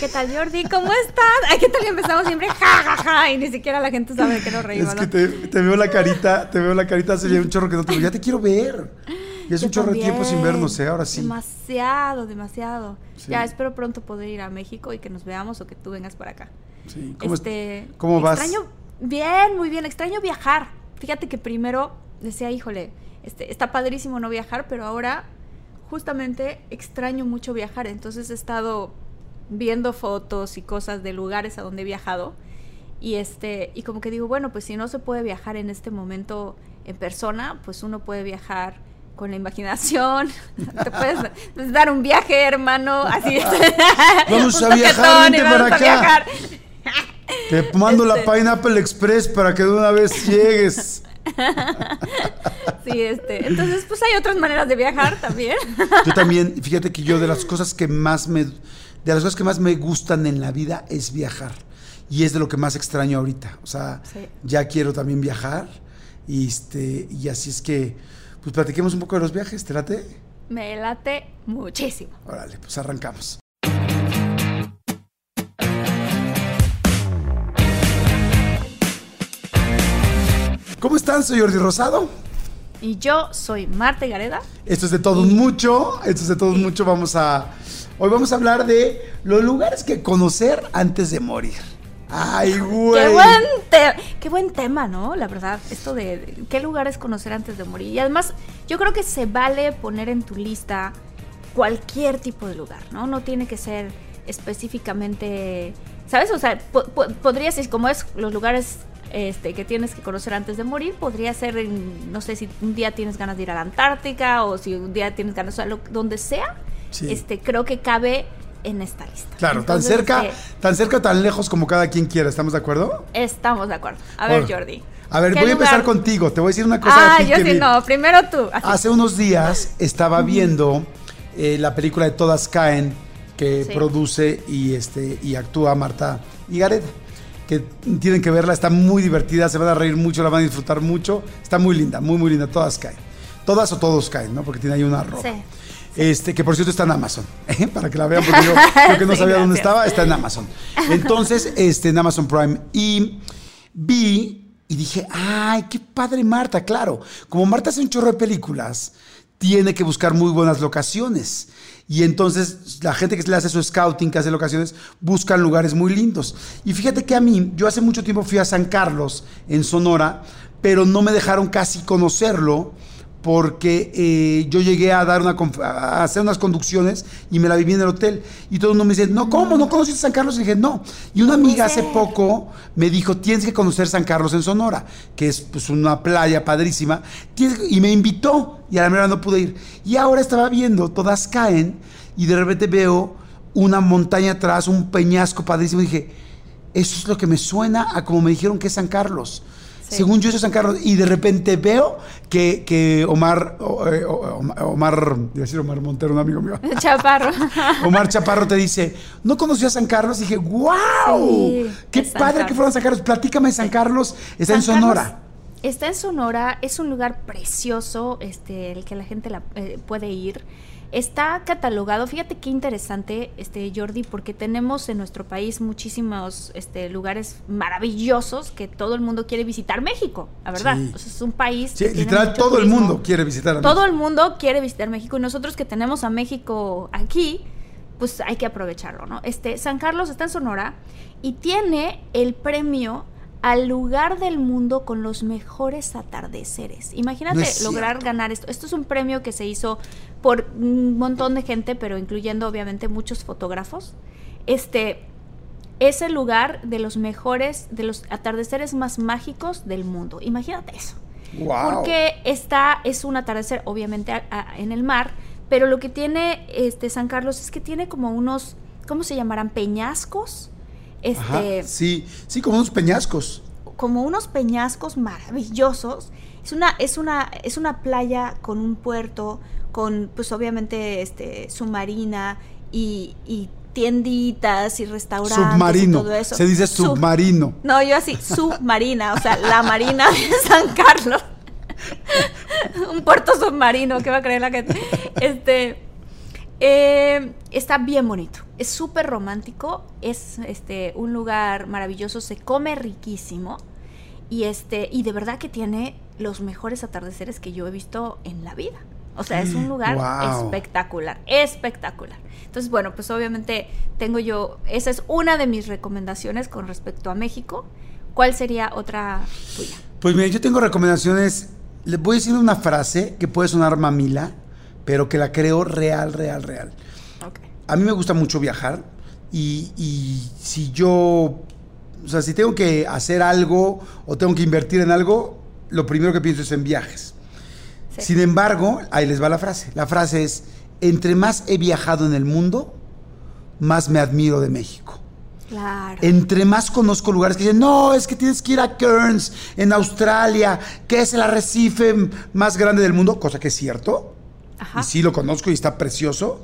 ¿Qué tal, Jordi? ¿Cómo estás? Ay, ¿qué tal empezamos siempre? Ja, ja, ja, y ni siquiera la gente sabe que nos reímos. Es que te, te veo la carita, te veo la carita hace ya un chorro que no te veo. Ya te quiero ver. Y es Yo un chorro de tiempo sin vernos, ¿eh? Ahora sí. Demasiado, demasiado. Sí. Ya espero pronto poder ir a México y que nos veamos o que tú vengas para acá. Sí. ¿Cómo, es- este, cómo vas? Extraño, bien, muy bien. Extraño viajar. Fíjate que primero decía, híjole, este, está padrísimo no viajar, pero ahora justamente extraño mucho viajar. Entonces he estado viendo fotos y cosas de lugares a donde he viajado. Y este, y como que digo, bueno, pues si no se puede viajar en este momento en persona, pues uno puede viajar con la imaginación. Te puedes dar un viaje, hermano, así. Vamos a viajar, vente vamos para a acá. viajar. Te mando la Este- Pineapple Express para que de una vez llegues. Sí, este. Entonces, pues hay otras maneras de viajar también. Yo también, fíjate que yo de las cosas que más me de las cosas que más me gustan en la vida es viajar. Y es de lo que más extraño ahorita. O sea, Sí. ya quiero también viajar. Y este, y así es que, pues platiquemos un poco de los viajes, ¿te late? Me late muchísimo. Órale, pues arrancamos. ¿Cómo están? Soy Jordi Rosado. Y yo soy Marta Gareda. Esto es de todos mucho. Esto es de todos mucho. Vamos a. Hoy vamos a hablar de los lugares que conocer antes de morir. Ay, güey. Qué buen, te- qué buen tema, ¿no? La verdad, esto de, de qué lugares conocer antes de morir. Y además, yo creo que se vale poner en tu lista cualquier tipo de lugar, ¿no? No tiene que ser específicamente, ¿sabes? O sea, po- po- podría ser, como es los lugares este, que tienes que conocer antes de morir, podría ser, en, no sé, si un día tienes ganas de ir a la Antártica o si un día tienes ganas, o sea, lo- donde sea, Sí. este, creo que cabe en esta lista. Claro, tan cerca, este, tan cerca, tan lejos como cada quien quiera. ¿Estamos de acuerdo? Estamos de acuerdo. A ver, Bueno, Jordi. A ver, ¿qué voy a empezar contigo. Te voy a decir una cosa. a Ah, ti yo que sí, vi- no. Primero tú. Así. Hace unos días estaba viendo eh, la película de Todas Caen que Sí. produce y este y actúa Marta Higareda. Que tienen que verla, está muy divertida, se van a reír mucho, la van a disfrutar mucho. Está muy linda, muy, muy linda. Todas caen. Todas o todos caen, ¿no? Porque tiene ahí una ropa. Sí. Este, que por cierto está en Amazon, ¿eh? para que la vean, porque yo creo que no Sí, sabía dónde estaba, está en Amazon. Entonces, este, en Amazon Prime. Y vi y dije, ay, qué padre Marta, claro. Como Marta hace un chorro de películas, tiene que buscar muy buenas locaciones. Y entonces la gente que le hace su scouting, que hace locaciones, buscan lugares muy lindos. Y fíjate que a mí, yo hace mucho tiempo fui a San Carlos, en Sonora, pero no me dejaron casi conocerlo porque eh, yo llegué a dar una a hacer unas conducciones y me la viví en el hotel y todo el mundo me dice, no, ¿cómo? ¿No conociste San Carlos? Y dije, no. Y una amiga hace poco me dijo, tienes que conocer San Carlos en Sonora, que es pues una playa padrísima, Tienes que-". y me invitó y a la mera no pude ir. Y ahora estaba viendo, todas caen y de repente veo una montaña atrás, un peñasco padrísimo y dije, eso es lo que me suena a como me dijeron que es San Carlos. Sí. Según yo, eso es San Carlos. Y de repente veo que, que Omar, eh, Omar, Omar, decir Omar Montero, un amigo mío. Chaparro. Omar Chaparro te dice, ¿no conoció a San Carlos? Y dije, ¡wow! Sí, ¡Qué padre que fueron a San Carlos! Platícame de San Carlos. Está en Sonora. Carlos Está en Sonora, es un lugar precioso, este, el que la gente la- eh, puede ir. Está catalogado, fíjate qué interesante, este Jordi, porque tenemos en nuestro país muchísimos este, lugares maravillosos que todo el mundo quiere visitar México, la verdad. Sí. O sea, es un país. Sí, que literal, todo el mundo quiere visitar a Todo México. el mundo quiere visitar México y nosotros que tenemos a México aquí, pues hay que aprovecharlo, ¿no? Este, San Carlos está en Sonora y tiene el premio al lugar del mundo con los mejores atardeceres. Imagínate No lograr ganar esto. Esto es un premio que se hizo por un montón de gente, pero incluyendo obviamente muchos fotógrafos. Este es el lugar de los mejores, de los atardeceres más mágicos del mundo. Imagínate eso. Wow. Porque está, es un atardecer, obviamente, a- a- en el mar, pero lo que tiene este San Carlos es que tiene como unos, ¿cómo se llamarán? Peñascos. Ajá, Este, sí, sí, como unos peñascos. como unos peñascos maravillosos. Es una, es una, es una playa con un puerto, con pues obviamente este submarina y, y tienditas y restaurantes Submarino. y todo eso. Se dice Sub- submarino. no, yo así, submarina, o sea, la marina de San Carlos. Un puerto submarino, ¿qué va a creer la gente? Este, eh, está bien bonito, es súper romántico, es este, un lugar maravilloso, se come riquísimo y, este, y de verdad que tiene los mejores atardeceres que yo he visto en la vida. O sea, es un lugar Wow. espectacular, espectacular. Entonces, bueno, pues obviamente tengo yo, esa es una de mis recomendaciones con respecto a México. ¿Cuál sería otra tuya? Pues mira, yo tengo recomendaciones. Les voy a decir una frase que puede sonar mamila, pero que la creo real, real, real. A mí me gusta mucho viajar y, y si yo, o sea, si tengo que hacer algo o tengo que invertir en algo, lo primero que pienso es en viajes. Sí. Sin embargo, ahí les va la frase. La frase es, entre más he viajado en el mundo, más me admiro de México. Claro. Entre más conozco lugares que dicen, no, es que tienes que ir a Cairns, en Australia, que es el arrecife más grande del mundo, cosa que es cierto. Ajá. Y sí lo conozco y está precioso.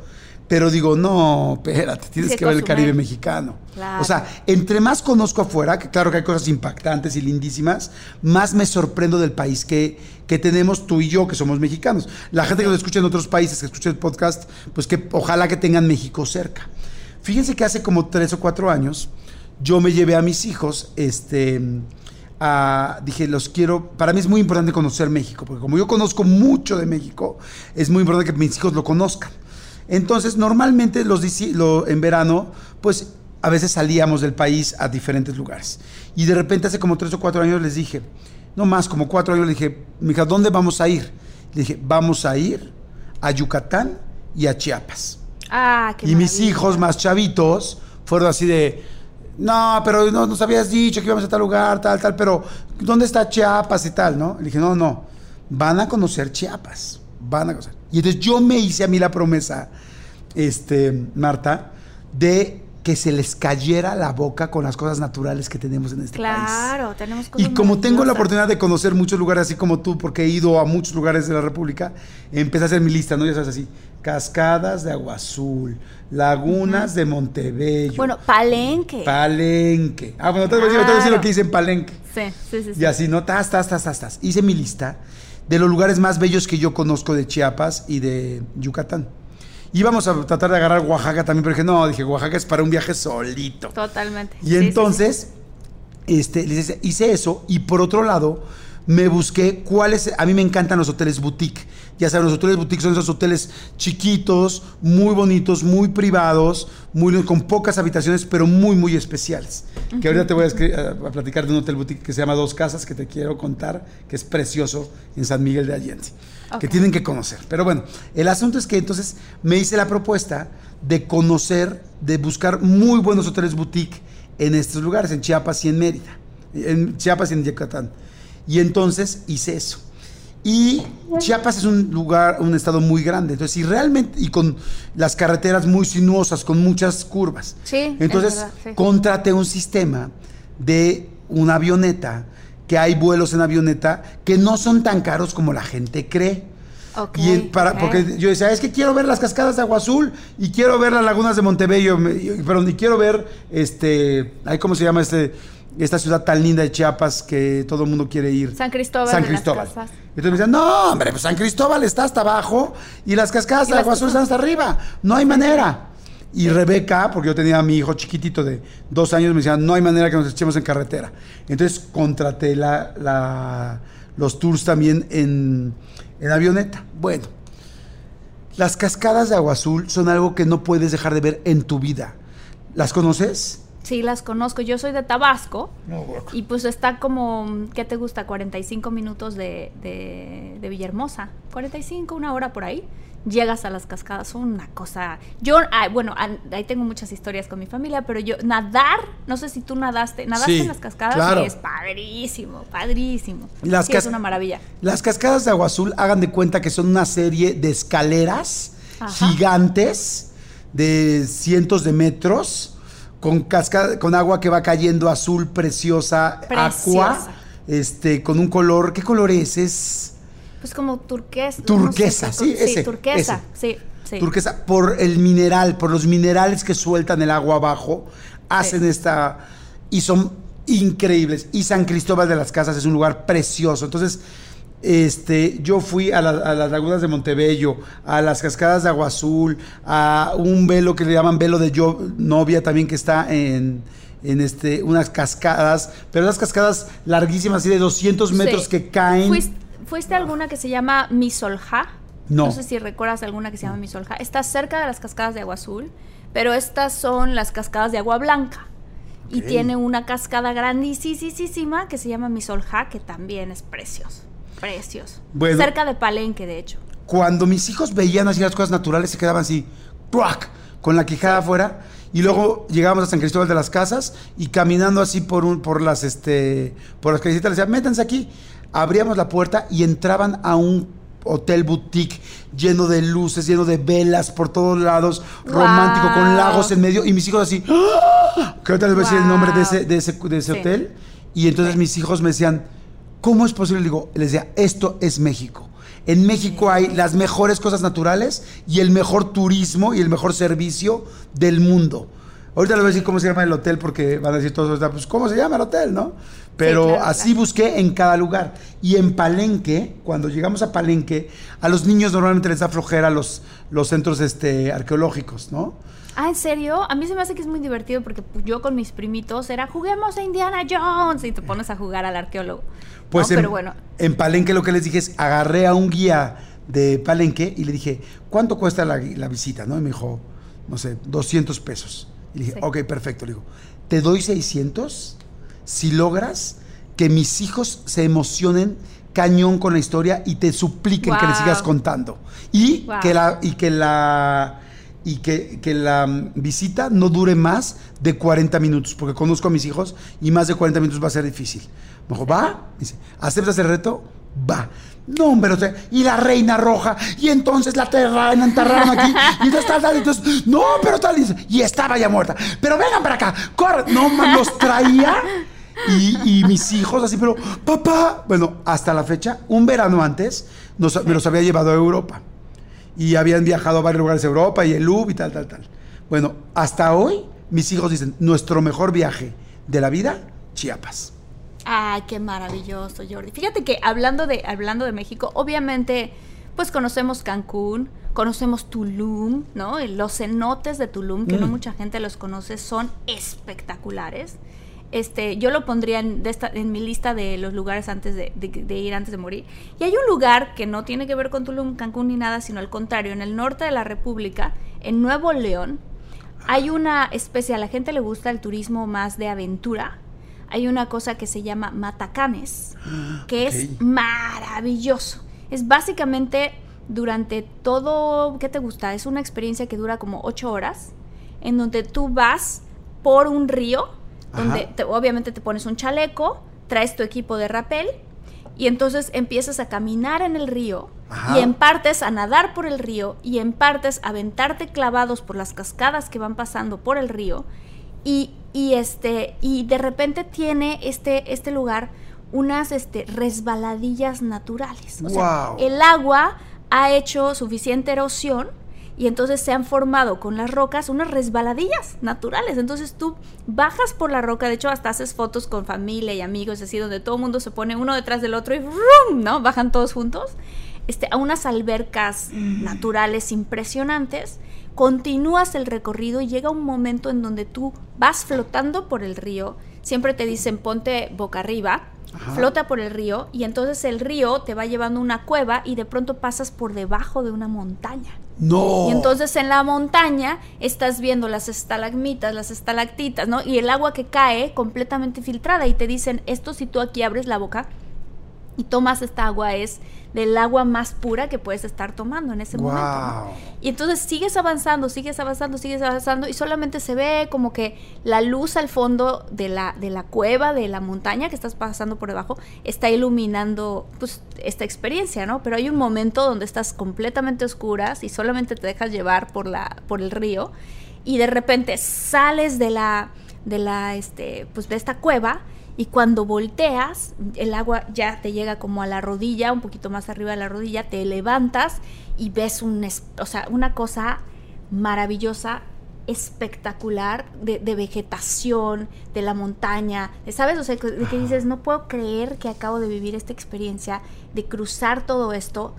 Pero digo, no, espérate, tienes que ver el. Caribe mexicano. Claro. O sea, entre más conozco afuera, que claro que hay cosas impactantes y lindísimas, más me sorprendo del país que, que tenemos tú y yo, que somos mexicanos. La gente que nos escucha en otros países, que escucha el podcast, pues que ojalá que tengan México cerca. Fíjense que hace como tres o cuatro años yo me llevé a mis hijos, este, a- dije, los quiero, para mí es muy importante conocer México, porque como yo conozco mucho de México, es muy importante que mis hijos lo conozcan. Entonces, normalmente los, lo- en verano, pues a veces salíamos del país a diferentes lugares. Y de repente hace como tres o cuatro años les dije, no más, como cuatro años, le dije, mija, ¿dónde vamos a ir? Le dije, vamos a ir a Yucatán y a Chiapas. Ah, qué Y mis hijos más chavitos fueron así de, no, pero no nos habías dicho que íbamos a tal lugar, tal, tal, pero ¿dónde está Chiapas y tal, no? Le dije, no, no, van a conocer Chiapas, van a conocer. Y entonces yo me hice a mí la promesa, este, Marta, de que se les cayera la boca con las cosas naturales que tenemos en este país. Claro, tenemos cosas Y como tengo la oportunidad de conocer muchos lugares, así como tú, porque he ido a muchos lugares de la República, empecé a hacer mi lista, ¿no? Ya sabes, así, cascadas de agua azul, lagunas de Montebello, Bueno, Palenque. Palenque. Ah, bueno, te voy a decir- lo que hice en Palenque. sí, sí, sí. sí. Y así, ¿no? Tas, tas, tas, tas, tas. Hice mi lista de los lugares más bellos que yo conozco de Chiapas y de Yucatán. Íbamos a tratar de agarrar Oaxaca también, pero dije, no, dije, Oaxaca es para un viaje solito. Totalmente. Y Sí, sí, entonces, este, les hice eso y por otro lado, me busqué cuáles, a mí me encantan los hoteles boutique. Ya saben, los hoteles boutique son esos hoteles chiquitos, muy bonitos, muy privados, muy, con pocas habitaciones, pero muy, muy especiales. Que ahorita te voy a, a- a platicar de un hotel boutique que se llama Dos Casas, que te quiero contar, que es precioso en San Miguel de Allende, que tienen que conocer. Pero bueno, el asunto es que entonces me hice la propuesta de conocer, de buscar muy buenos hoteles boutique en estos lugares, en Chiapas y en Mérida, en Chiapas y en Yucatán. Y entonces hice eso. Y Chiapas es un lugar, un estado muy grande, entonces, y realmente, y con las carreteras muy sinuosas, con muchas curvas. Sí, es Entonces, verdad, sí. contraté un sistema de una avioneta, que hay vuelos en avioneta que no son tan caros como la gente cree. Ok, Y para, porque yo decía, es que quiero ver las cascadas de agua azul y quiero ver las lagunas de Montebello, me- y- perdón, y quiero ver este, ¿cómo se llama este, esta ciudad tan linda de Chiapas que todo el mundo quiere ir? San Cristóbal San las Cristóbal. Casas. Entonces me decían, no, hombre, pues San Cristóbal está hasta abajo y las cascadas de las agua azul están hasta arriba. No hay manera. Y Rebeca, porque yo tenía a mi hijo chiquitito de dos años, me decía, no hay manera que nos echemos en carretera. Entonces contraté la, la- los tours también en, en avioneta. Bueno, Las cascadas de agua azul son algo que no puedes dejar de ver en tu vida. ¿Las conoces? Sí, las conozco. Yo soy de Tabasco. y pues está como, ¿qué te gusta? 45 minutos de, de, de Villahermosa. 45, una hora por ahí llegas a las cascadas, son una cosa. Yo, bueno, ahí tengo muchas historias con mi familia, pero yo, nadar, no sé si tú nadaste, nadaste en las cascadas, es padrísimo, padrísimo. Las es una maravilla. Las cascadas de agua azul, hagan de cuenta que son una serie de escaleras gigantes de cientos de metros. Con, cascada, con agua que va cayendo azul, preciosa, preciosa. agua, este, con un color, ¿qué color es? Es pues como turquesa. Turquesa, sí, ese, sí, turquesa, sí, sí. Turquesa, por el mineral, por los minerales que sueltan el agua abajo, hacen esta. Y son increíbles. Y San Cristóbal de las Casas es un lugar precioso. Entonces, este, yo fui a, las lagunas de Montebello, a las cascadas de Agua Azul, a un velo que le llaman velo de yo, novia también que está en, en este, unas cascadas, pero las cascadas larguísimas, así de 200 metros que caen. ¿Fuiste alguna que se llama Misolja? No. No sé si recuerdas alguna que se llama Misolja. Está cerca de las cascadas de agua azul, pero estas son las cascadas de agua blanca. Y tiene una cascada grandísima que se llama Misolja, que también es precioso. Precioso. cerca de Palenque, de hecho. Cuando mis hijos veían así las cosas naturales, se quedaban así, ¡tuac! con la quijada afuera. Y luego llegábamos a San Cristóbal de las Casas y caminando así por un, por las este por las callecitas les decía, métanse aquí abríamos la puerta y entraban a un hotel boutique lleno de luces, lleno de velas por todos lados, romántico, con lagos en medio. Y mis hijos así, ¡Ah! que ahorita les voy a decir el nombre de ese, de ese, de ese hotel. Y entonces mis hijos me decían, ¿cómo es posible? digo, les decía, esto es México. En México hay las mejores cosas naturales y el mejor turismo y el mejor servicio del mundo. Ahorita les voy a decir cómo se llama el hotel porque van a decir todos, pues ¿cómo se llama el hotel, no? Pero así busqué en cada lugar. Y en Palenque, cuando llegamos a Palenque, a los niños normalmente les da flojera los, los centros este, arqueológicos, ¿no? Ah, ¿en serio? A mí se me hace que es muy divertido porque yo con mis primitos era juguemos a Indiana Jones y te pones a jugar al arqueólogo. Pues en, Pero bueno. en Palenque lo que les dije es agarré a un guía de Palenque y le dije, ¿cuánto cuesta la, la visita? ¿no? Y me dijo, no sé, 200 pesos. Y le dije, ok, perfecto. Le digo, te doy 600 si logras que mis hijos se emocionen cañón con la historia y te supliquen que le sigas contando. Y que la, y que la y que, la mm, visita no dure más de 40 minutos, porque conozco a mis hijos y más de 40 minutos va a ser difícil. Me dijo, ¿va? dice, ¿aceptas el reto? Va. No, hombre, o sea, y la reina roja, y entonces la terraron, enterraron aquí, y entonces tal, tal, entonces, no, pero tal, y, estaba ya muerta. Pero vengan para acá, corre. No, man, los traía, y, mis hijos así, pero, papá, bueno, hasta la fecha, un verano antes, me los había llevado a Europa. Y habían viajado a varios lugares de Europa, y el UB y tal, tal, tal. Bueno, hasta hoy, mis hijos dicen, nuestro mejor viaje de la vida, Chiapas. Ay, qué maravilloso, Jordi. Fíjate que hablando de, hablando de México, obviamente, pues conocemos Cancún, conocemos Tulum, ¿no? Los cenotes de Tulum, que no mm. mucha gente los conoce, son espectaculares. Este, yo lo pondría en, en mi lista de los lugares antes de, ir antes de morir. Y hay un lugar que no tiene que ver con Tulum, Cancún ni nada, sino al contrario, en el norte de la República, en Nuevo León, hay una especie, a la gente le gusta el turismo más de aventura, hay una cosa que se llama matacanes, que es maravilloso. Es básicamente durante todo, ¿qué te gusta? Es una experiencia que dura como ocho horas, en donde tú vas por un río, donde obviamente te pones un chaleco, traes tu equipo de rapel y entonces empiezas a caminar en el río y en partes a nadar por el río y en partes a aventarte clavados por las cascadas que van pasando por el río y y este y de repente tiene este este lugar unas este resbaladillas naturales. O sea, el agua ha hecho suficiente erosión y entonces se han formado con las rocas unas resbaladillas naturales. Entonces tú bajas por la roca, de hecho hasta haces fotos con familia y amigos, así donde todo el mundo se pone uno detrás del otro y ¡rum! ¿no? Bajan todos juntos. Este, a unas albercas naturales impresionantes continúas el recorrido y llega un momento en donde tú vas flotando por el río, siempre te dicen ponte boca arriba, flota por el río y entonces el río te va llevando a una cueva y de pronto pasas por debajo de una montaña. No. Y entonces en la montaña estás viendo las estalagmitas, las estalactitas, ¿no? Y el agua que cae completamente filtrada y te dicen, esto si tú aquí abres la boca y tomas esta agua es del agua más pura que puedes estar tomando en ese momento. Y entonces sigues avanzando, sigues avanzando, sigues avanzando y solamente se ve como que la luz al fondo de la, de la cueva, de la montaña que estás pasando por debajo, está iluminando pues esta experiencia, ¿no? Pero hay un momento donde estás completamente oscuras y solamente te dejas llevar por, la, por el río y de repente sales de la, de la, este, pues de esta cueva y cuando volteas, el agua ya te llega como a la rodilla, un poquito más arriba de la rodilla, te levantas y ves un, o sea, una cosa maravillosa, espectacular, de, de vegetación, de la montaña, ¿sabes? O sea, que- de que dices, no puedo creer que acabo de vivir esta experiencia de cruzar todo esto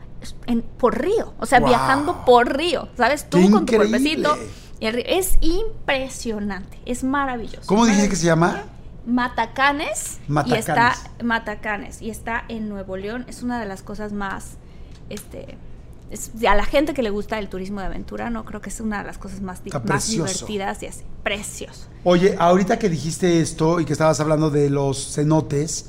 en- por río, o sea, Wow. viajando por río, ¿sabes? Tú ¡Qué con tu cuerpecito. Es impresionante, es maravilloso. ¿Cómo dijiste que se llama? Matacanes, y está Matacanes y está en Nuevo León es una de las cosas más este es- a la gente que le gusta el turismo de aventura no creo que es una de las cosas más, más divertidas y así precioso Oye, ahorita que dijiste esto y que estabas hablando de los cenotes,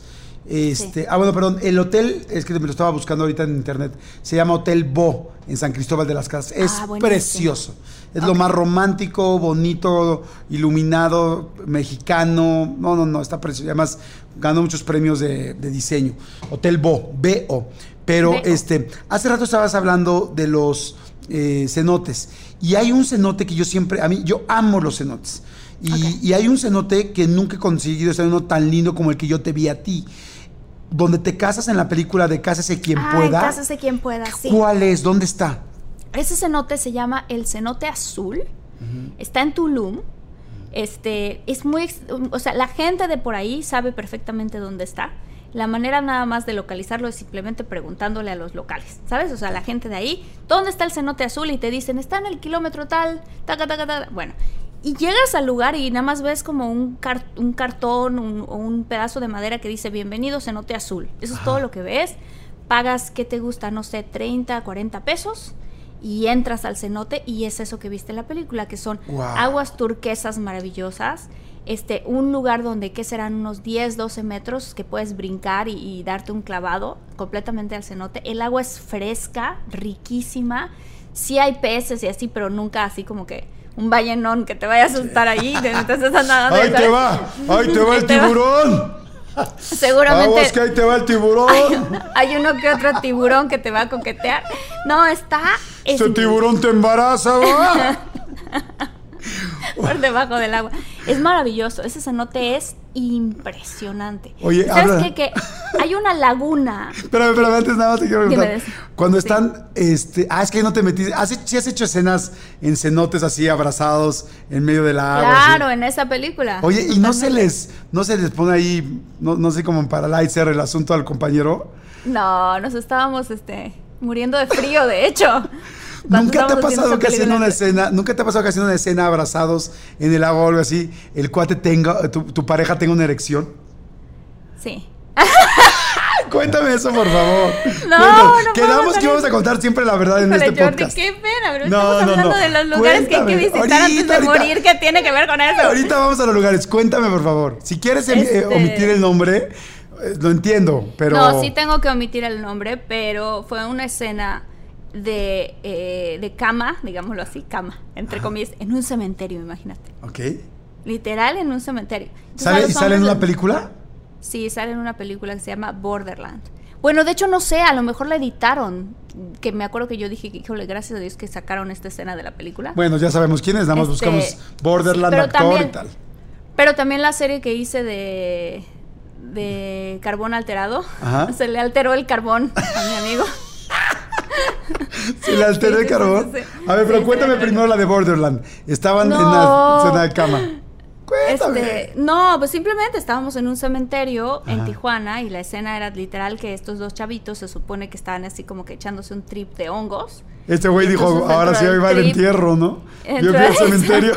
este, Sí. ah, bueno, perdón, el hotel, es que me lo estaba buscando ahorita en internet, se llama Hotel Bo en San Cristóbal de las Casas. Es Ah, precioso. Es lo más romántico, bonito, iluminado, mexicano. No, no, no, está precioso. Además, ganó muchos premios de, de diseño. Hotel Bo, B-O. Pero, B.O.. este, hace rato estabas hablando de los eh, cenotes. Y hay un cenote que yo siempre, a mí, yo amo los cenotes. Y, hay un cenote que nunca he conseguido ser uno tan lindo como el que yo te vi a ti. Donde te casas en la película de Cásese quien Ay, pueda. cásese quien pueda sí ¿Cuál es? ¿Dónde está? Ese cenote se llama el cenote azul está en Tulum este es muy o sea la gente de por ahí sabe perfectamente dónde está la manera nada más de localizarlo es simplemente preguntándole a los locales, ¿sabes? O sea, la gente de ahí, ¿dónde está el cenote azul? Y te dicen, está en el kilómetro tal, taca, taca, taca. Bueno, y llegas al lugar y nada más ves como un, car- un cartón un- o un pedazo de madera que dice, bienvenido cenote azul. Eso es todo lo que ves. Pagas, ¿qué te gusta? No sé, 30, 40 pesos. Y entras al cenote y es eso que viste en la película, que son Wow. aguas turquesas maravillosas. Este, un lugar donde, ¿qué serán? Unos 10, 12 metros que puedes brincar y, y darte un clavado completamente al cenote. El agua es fresca, riquísima. Sí hay peces y así, pero nunca así como que un ballenón que te vaya a asustar ahí. Entonces nadando, ¡Ahí te va! ¡Ahí te va el tiburón! Seguramente Vamos que ahí te va el tiburón! hay uno que otro tiburón que te va a coquetear. No, está es ¡Ese tiburón te embaraza, va! por debajo del agua. Es maravilloso. Ese cenote es impresionante. Oye, ¿sabes habla- qué? Que hay una laguna. Espérame, espérame, antes nada más te quiero preguntar. Cuando sí. están, este, ah, es que no te metiste, ¿has, sí has hecho escenas en cenotes así abrazados en medio del agua? Claro, así? en esa película. Oye, ¿y no se les, no se les pone ahí, no, no sé, como para lighter el asunto al compañero? No, nos estábamos este, muriendo de frío, de hecho. ¿Nunca te ha pasado que haciendo una escena, nunca te ha pasado que haciendo una escena abrazados en el agua o algo así, el cuate tenga, tu, tu pareja tenga una erección? Sí. Cuéntame eso, por favor. No, Cuéntame. no Quedamos que íbamos a contar siempre la verdad en Híjole, este Jordi, podcast. qué pena, pero No, estamos no, hablando no. de los lugares que hay que Cuéntame. visitar Ahorita, antes de ahorita. morir. ¿Qué tiene que ver con eso? Ahorita vamos a los lugares. Cuéntame, por favor. Si quieres em- eh, Este- omitir el nombre, eh, lo entiendo, pero... No, sí tengo que omitir el nombre, pero fue una escena de, eh, de cama, digámoslo así, cama, entre comillas, en un cementerio, imagínate. Ok. Literal en un cementerio. Entonces, ¿Sale, ¿Y sale en una película? Sí, sale en una película que se llama Borderland. Bueno, de hecho no sé, a lo mejor la editaron, que me acuerdo que yo dije que, híjole, gracias a Dios que sacaron esta escena de la película. Bueno, ya sabemos quién es, nada más Este, buscamos Borderland sí, actor también- y tal. Pero también la serie que hice de de carbón alterado, Ajá. se le alteró el carbón a mi amigo. Se Sí, el sí, carbón. A ver, pero cuéntame primero la de Borderland. Estaban en la escena de cama. Cuéntame. Este, no, pues simplemente estábamos en un cementerio en. Tijuana y la escena era literal que estos dos chavitos se supone que estaban así como que echándose un trip de hongos. Este güey dijo, ahora sí va el entierro, ¿no? Yo fui al de- cementerio.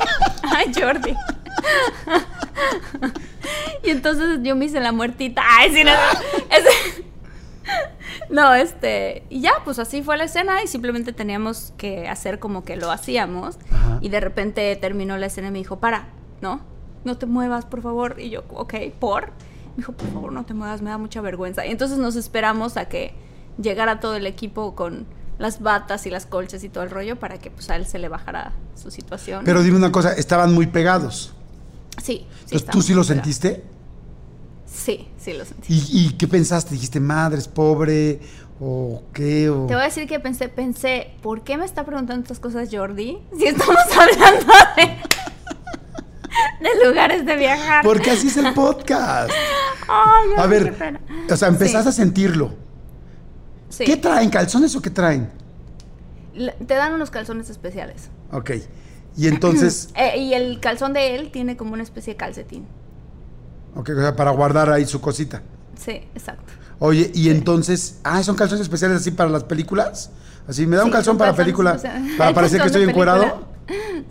Ay, Jordi. y entonces yo me hice la muertita. Ay, sí, no. No, este, y ya, pues así fue la escena y simplemente teníamos que hacer como que lo hacíamos. Ajá. Y de repente terminó la escena y me dijo, para, ¿no? No te muevas, por favor. Y yo, ok, ¿por? Me dijo, por favor, no te muevas, me da mucha vergüenza. Y entonces nos esperamos a que llegara todo el equipo con las batas y las colchas y todo el rollo para que pues a él se le bajara su situación. Pero dime una cosa, estaban muy pegados. sí, sí. Entonces, ¿tú sí lo pegados. sentiste? Sí, sí lo sentí. ¿Y, y qué pensaste? ¿Dijiste, madre, es pobre? ¿O qué? O... Te voy a decir que pensé, pensé, ¿por qué me está preguntando estas cosas Jordi? Si estamos hablando de, de lugares de viajar. Porque así es el podcast. Ay, A ver, qué pena. o sea, empezaste a sentirlo. Sí. ¿Qué traen? ¿Calzones o qué traen? Te dan unos calzones especiales. Ok. Y entonces, Eh, y el calzón de él tiene como una especie de calcetín. Ok, o sea, para guardar ahí su cosita. Sí, exacto. Oye, y entonces, ah, son calzones especiales así para las películas. Así, me da un Sí, calzón para película, para parecer que estoy encuerado.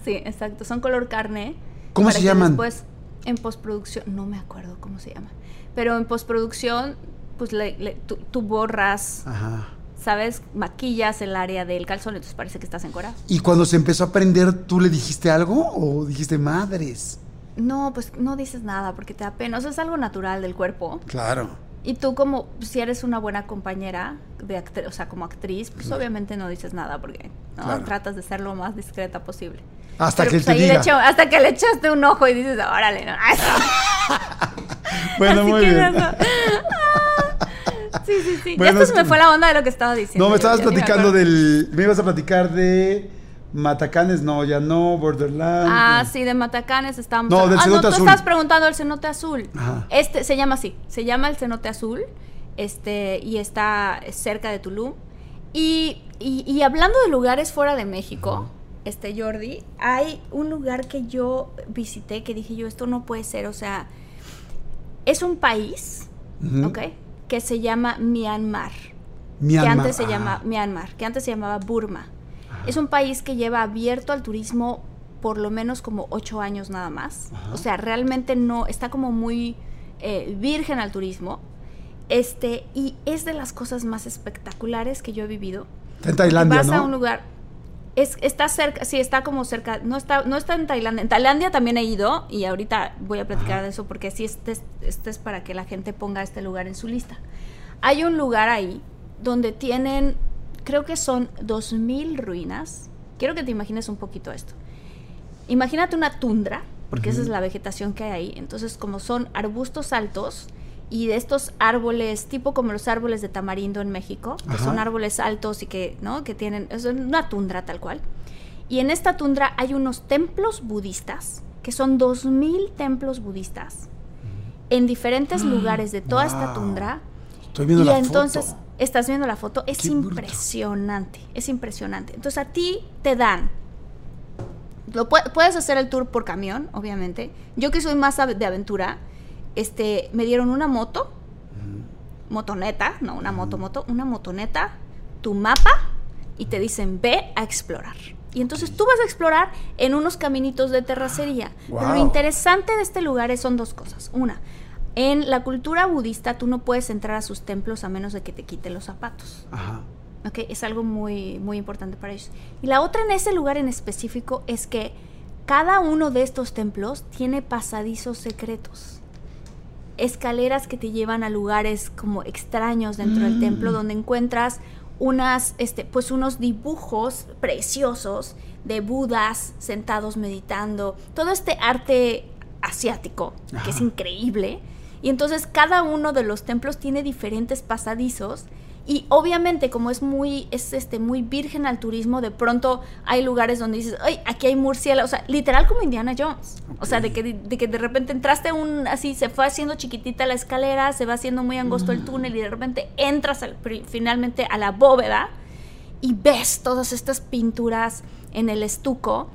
Sí, exacto. Son color carne. ¿Cómo se llaman? Después, en postproducción, no me acuerdo cómo se llama. Pero en postproducción, pues le- le- tú, tú borras, Ajá. ¿sabes? Maquillas el área del calzón, entonces parece que estás encuerado. Y cuando se empezó a prender, ¿tú le dijiste algo o dijiste madres? No, pues no dices nada porque te da pena. O sea, es algo natural del cuerpo. Claro. Y tú como, si eres una buena compañera, de o sea, como actriz, pues obviamente no dices nada porque ¿no? Claro. tratas de ser lo más discreta posible. Hasta Pero, que pues, te le hasta que le echaste un ojo y dices, órale, no. Bueno, Así muy que bien. Ah, sí, sí, sí. Bueno, ya es hasta se me fue la onda de lo que estaba diciendo. No, me estabas me platicando del. Me ibas a platicar de Matacanes, no, ya no, Borderland. Ah, no. sí, de Matacanes estábamos. No, del ah, cenote no, tú estabas preguntando el cenote azul. Ajá. Este se llama así, se llama el cenote azul, este y está cerca de Tulum. Y, y- y hablando de lugares fuera de México, este Jordi, hay un lugar que yo visité que dije yo esto no puede ser, o sea, es un país. ¿ok? Que se llama Myanmar Myanmar, que antes se ah. llama Myanmar, que antes se llamaba Burma. Es un país que lleva abierto al turismo por lo menos como ocho años nada más. O sea, realmente no, está como muy eh, virgen al turismo. Este, y es de las cosas más espectaculares que yo he vivido. Está en Tailandia, Vas a un lugar, es, está cerca, sí, está como cerca, no está, no está en Tailandia. En Tailandia también he ido y ahorita voy a platicar de eso porque sí, este es, este es para que la gente ponga este lugar en su lista. Hay un lugar ahí donde tienen, creo que son 2.000 ruinas. Quiero que te imagines un poquito esto. Imagínate una tundra, porque esa es la vegetación que hay ahí. Entonces, como son arbustos altos y de estos árboles, tipo como los árboles de tamarindo en México, que son árboles altos y que, ¿no? Que tienen, es una tundra tal cual. Y en esta tundra hay unos templos budistas, que son 2.000 templos budistas, en diferentes lugares de toda esta tundra. Estoy viendo y la entonces, foto. Estás viendo la foto, es Qué bruto. impresionante, es impresionante. Entonces a ti te dan, lo pu- puedes hacer el tour por camión, obviamente. Yo que soy más de aventura, este, me dieron una moto, motoneta, no una moto, moto, una motoneta, tu mapa y te dicen ve a explorar. Y entonces tú vas a explorar en unos caminitos de terracería. Pero lo interesante de este lugar es- son dos cosas. Una, en la cultura budista tú no puedes entrar a sus templos a menos de que te quite los zapatos. Ajá. ¿ok? Es algo muy, muy importante para ellos. Y la otra en ese lugar en específico es que cada uno de estos templos tiene pasadizos secretos. Escaleras que te llevan a lugares como extraños dentro del templo donde encuentras unas, este, pues unos dibujos preciosos de budas sentados meditando. Todo este arte asiático, que es increíble. Y entonces cada uno de los templos tiene diferentes pasadizos y obviamente como es muy es este muy virgen al turismo, de pronto hay lugares donde dices, "Ay, aquí hay murciélagos", o sea, literal como Indiana Jones. O sea, de que de que de repente entraste un así se fue haciendo chiquitita la escalera, se va haciendo muy angosto el túnel y de repente entras al- finalmente a la bóveda y ves todas estas pinturas en el estuco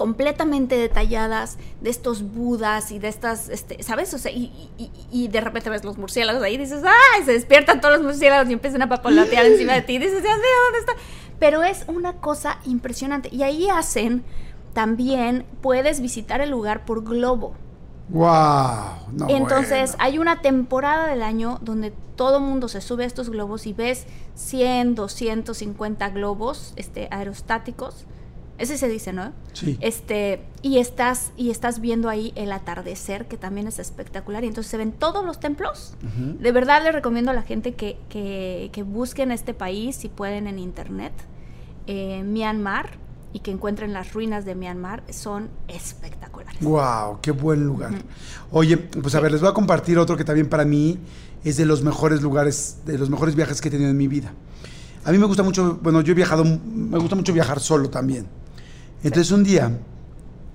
completamente detalladas de estos budas y de estas, este, ¿sabes? O sea, y, y- y de repente ves los murciélagos ahí y dices, ¡ay! Se despiertan todos los murciélagos y empiezan a papalotear encima de ti y dices, Dios mío, ¿dónde está? Pero es una cosa impresionante. Y ahí hacen también, puedes visitar el lugar por globo. ¡Wow! No, Entonces, bueno. hay una temporada del año donde todo mundo se sube a estos globos y ves 100, 250 globos este, aerostáticos. Ese se dice, ¿no? Sí. Este, y estás, y estás viendo ahí el atardecer, que también es espectacular. Y entonces se ven todos los templos. De verdad les recomiendo a la gente que, que, que busquen este país, si pueden, en internet. eh, Myanmar, y que encuentren las ruinas de Myanmar. Son espectaculares. ¡Wow! ¡Qué buen lugar! Oye, pues a ver, les voy a compartir otro que también para mí es de los mejores lugares, de los mejores viajes que he tenido en mi vida. A mí me gusta mucho, bueno, yo he viajado, me gusta mucho viajar solo también. Entonces un día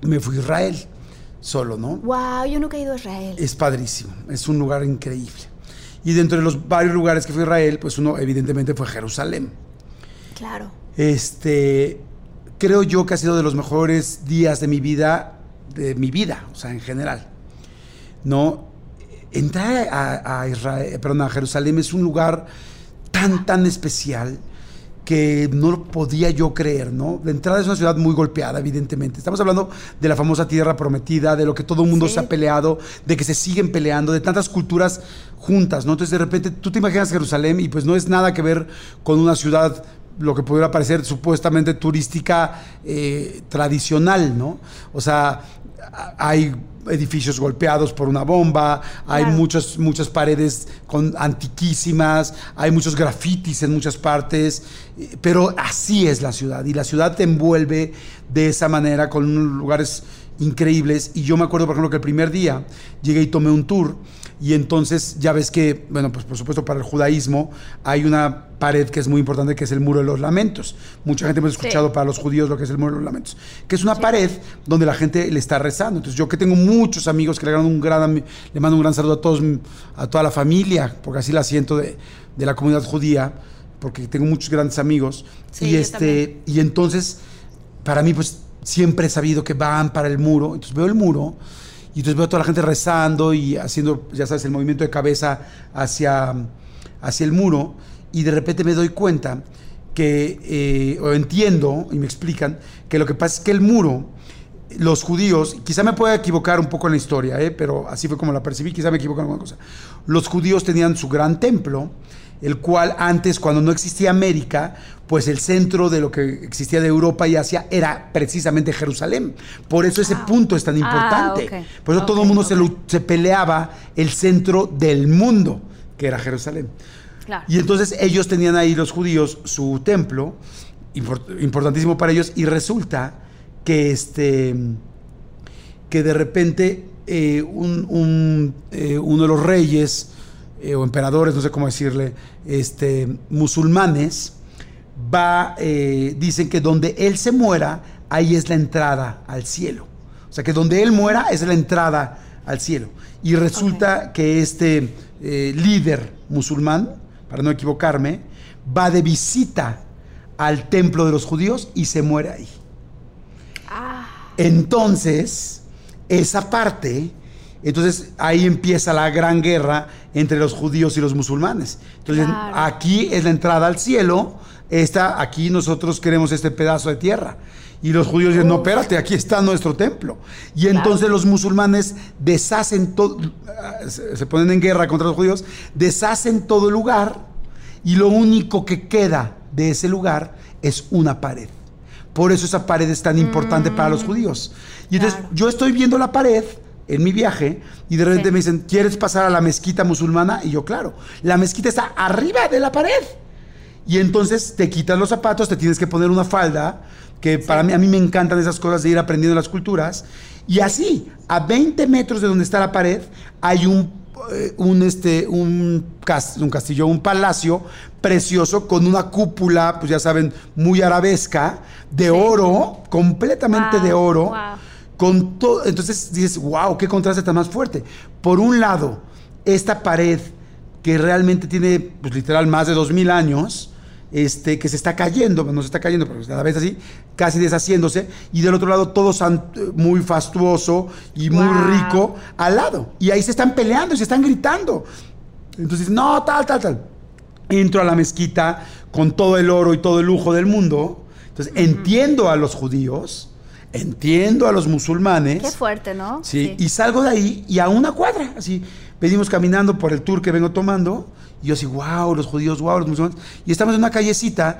me fui a Israel, solo, ¿no? Wow, yo nunca he ido a Israel. Es padrísimo, es un lugar increíble. Y dentro de los varios lugares que fui a Israel, pues uno evidentemente fue Jerusalén. Claro. Este, creo yo que ha sido de los mejores días de mi vida, de mi vida, o sea, en general. No, entrar a, a Israel, perdón, a Jerusalén es un lugar tan, tan especial que no lo podía yo creer, ¿no? De entrada es una ciudad muy golpeada, evidentemente. Estamos hablando de la famosa tierra prometida, de lo que todo el mundo Sí. se ha peleado, de que se siguen peleando, de tantas culturas juntas, ¿no? Entonces de repente tú te imaginas Jerusalén y pues no es nada que ver con una ciudad lo que pudiera parecer supuestamente turística eh, tradicional, ¿no? O sea, hay edificios golpeados por una bomba, hay Claro. muchos, muchas paredes con, antiquísimas, hay muchos grafitis en muchas partes, pero así es la ciudad y la ciudad te envuelve de esa manera con lugares increíbles y yo me acuerdo por ejemplo que el primer día llegué y tomé un tour y entonces ya ves que, bueno, pues por supuesto para el judaísmo hay una pared que es muy importante que es el muro de los lamentos. Mucha gente hemos Sí. escuchado para los judíos lo que es el muro de los lamentos, que es una pared donde la gente le está rezando. Entonces yo que tengo muchos amigos que le, dan un gran, le mando un gran saludo a todos, a toda la familia, porque así la siento de, de la comunidad judía, porque tengo muchos grandes amigos. Sí, y este, y entonces, para mí, pues siempre he sabido que van para el muro. Entonces veo el muro y entonces veo a toda la gente rezando y haciendo, ya sabes, el movimiento de cabeza hacia, hacia el muro. Y de repente me doy cuenta que, eh, o entiendo, y me explican, que lo que pasa es que el muro, los judíos, quizá me pueda equivocar un poco en la historia, ¿eh? pero así fue como la percibí, quizá me equivoco en alguna cosa. Los judíos tenían su gran templo, el cual antes, cuando no existía América, pues el centro de lo que existía de Europa y Asia era precisamente Jerusalén. Por eso ese punto es tan importante. Ah. Por eso todo el mundo se, peleaba el centro del mundo, que era Jerusalén. Claro. Y entonces ellos tenían ahí, los judíos, su templo, import- importantísimo para ellos, y resulta que, este, que de repente eh, un- un, eh, uno de los reyes eh, o emperadores, no sé cómo decirle, este, musulmanes, va, eh, dicen que donde él se muera, ahí es la entrada al cielo. O sea, que donde él muera es la entrada al cielo. Y resulta que este eh, líder musulmán, para no equivocarme, va de visita al templo de los judíos y se muere ahí. Entonces, esa parte, entonces ahí empieza la gran guerra entre los judíos y los musulmanes. Entonces, Claro. aquí es la entrada al cielo, esta, aquí nosotros queremos este pedazo de tierra. Y los judíos dicen, no, espérate, aquí está nuestro templo. Y entonces los musulmanes deshacen todo, se ponen en guerra contra los judíos, deshacen todo el lugar y lo único que queda de ese lugar es una pared. Por eso esa pared es tan importante para los judíos. Y entonces Claro. yo estoy viendo la pared en mi viaje y de repente Sí. me dicen, ¿quieres pasar a la mezquita musulmana? Y yo, claro, la mezquita está arriba de la pared. Y entonces te quitas los zapatos, te tienes que poner una falda, que para mí, a mí me encantan esas cosas de ir aprendiendo las culturas. Y así, a 20 metros de donde está la pared, hay un, eh, un, este, un, un castillo, un palacio precioso con una cúpula, pues ya saben, muy arabesca, de oro, completamente Wow, de oro. wow. Con todo, entonces dices, wow, qué contraste tan más fuerte. Por un lado, esta pared que realmente tiene, pues literal, más de 2000 años, este, que se está cayendo, no se está cayendo, pero cada vez así, casi deshaciéndose, y del otro lado todo muy fastuoso y muy Wow. rico al lado. Y ahí se están peleando y se están gritando. Entonces, no, tal, tal, tal. Entro a la mezquita con todo el oro y todo el lujo del mundo. Entonces, entiendo a los judíos, entiendo a los musulmanes. Qué fuerte, ¿no? Sí, y salgo de ahí y a una cuadra, así, venimos caminando por el tour que vengo tomando, y yo así, wow, los judíos, wow, los musulmanes, y estamos en una callecita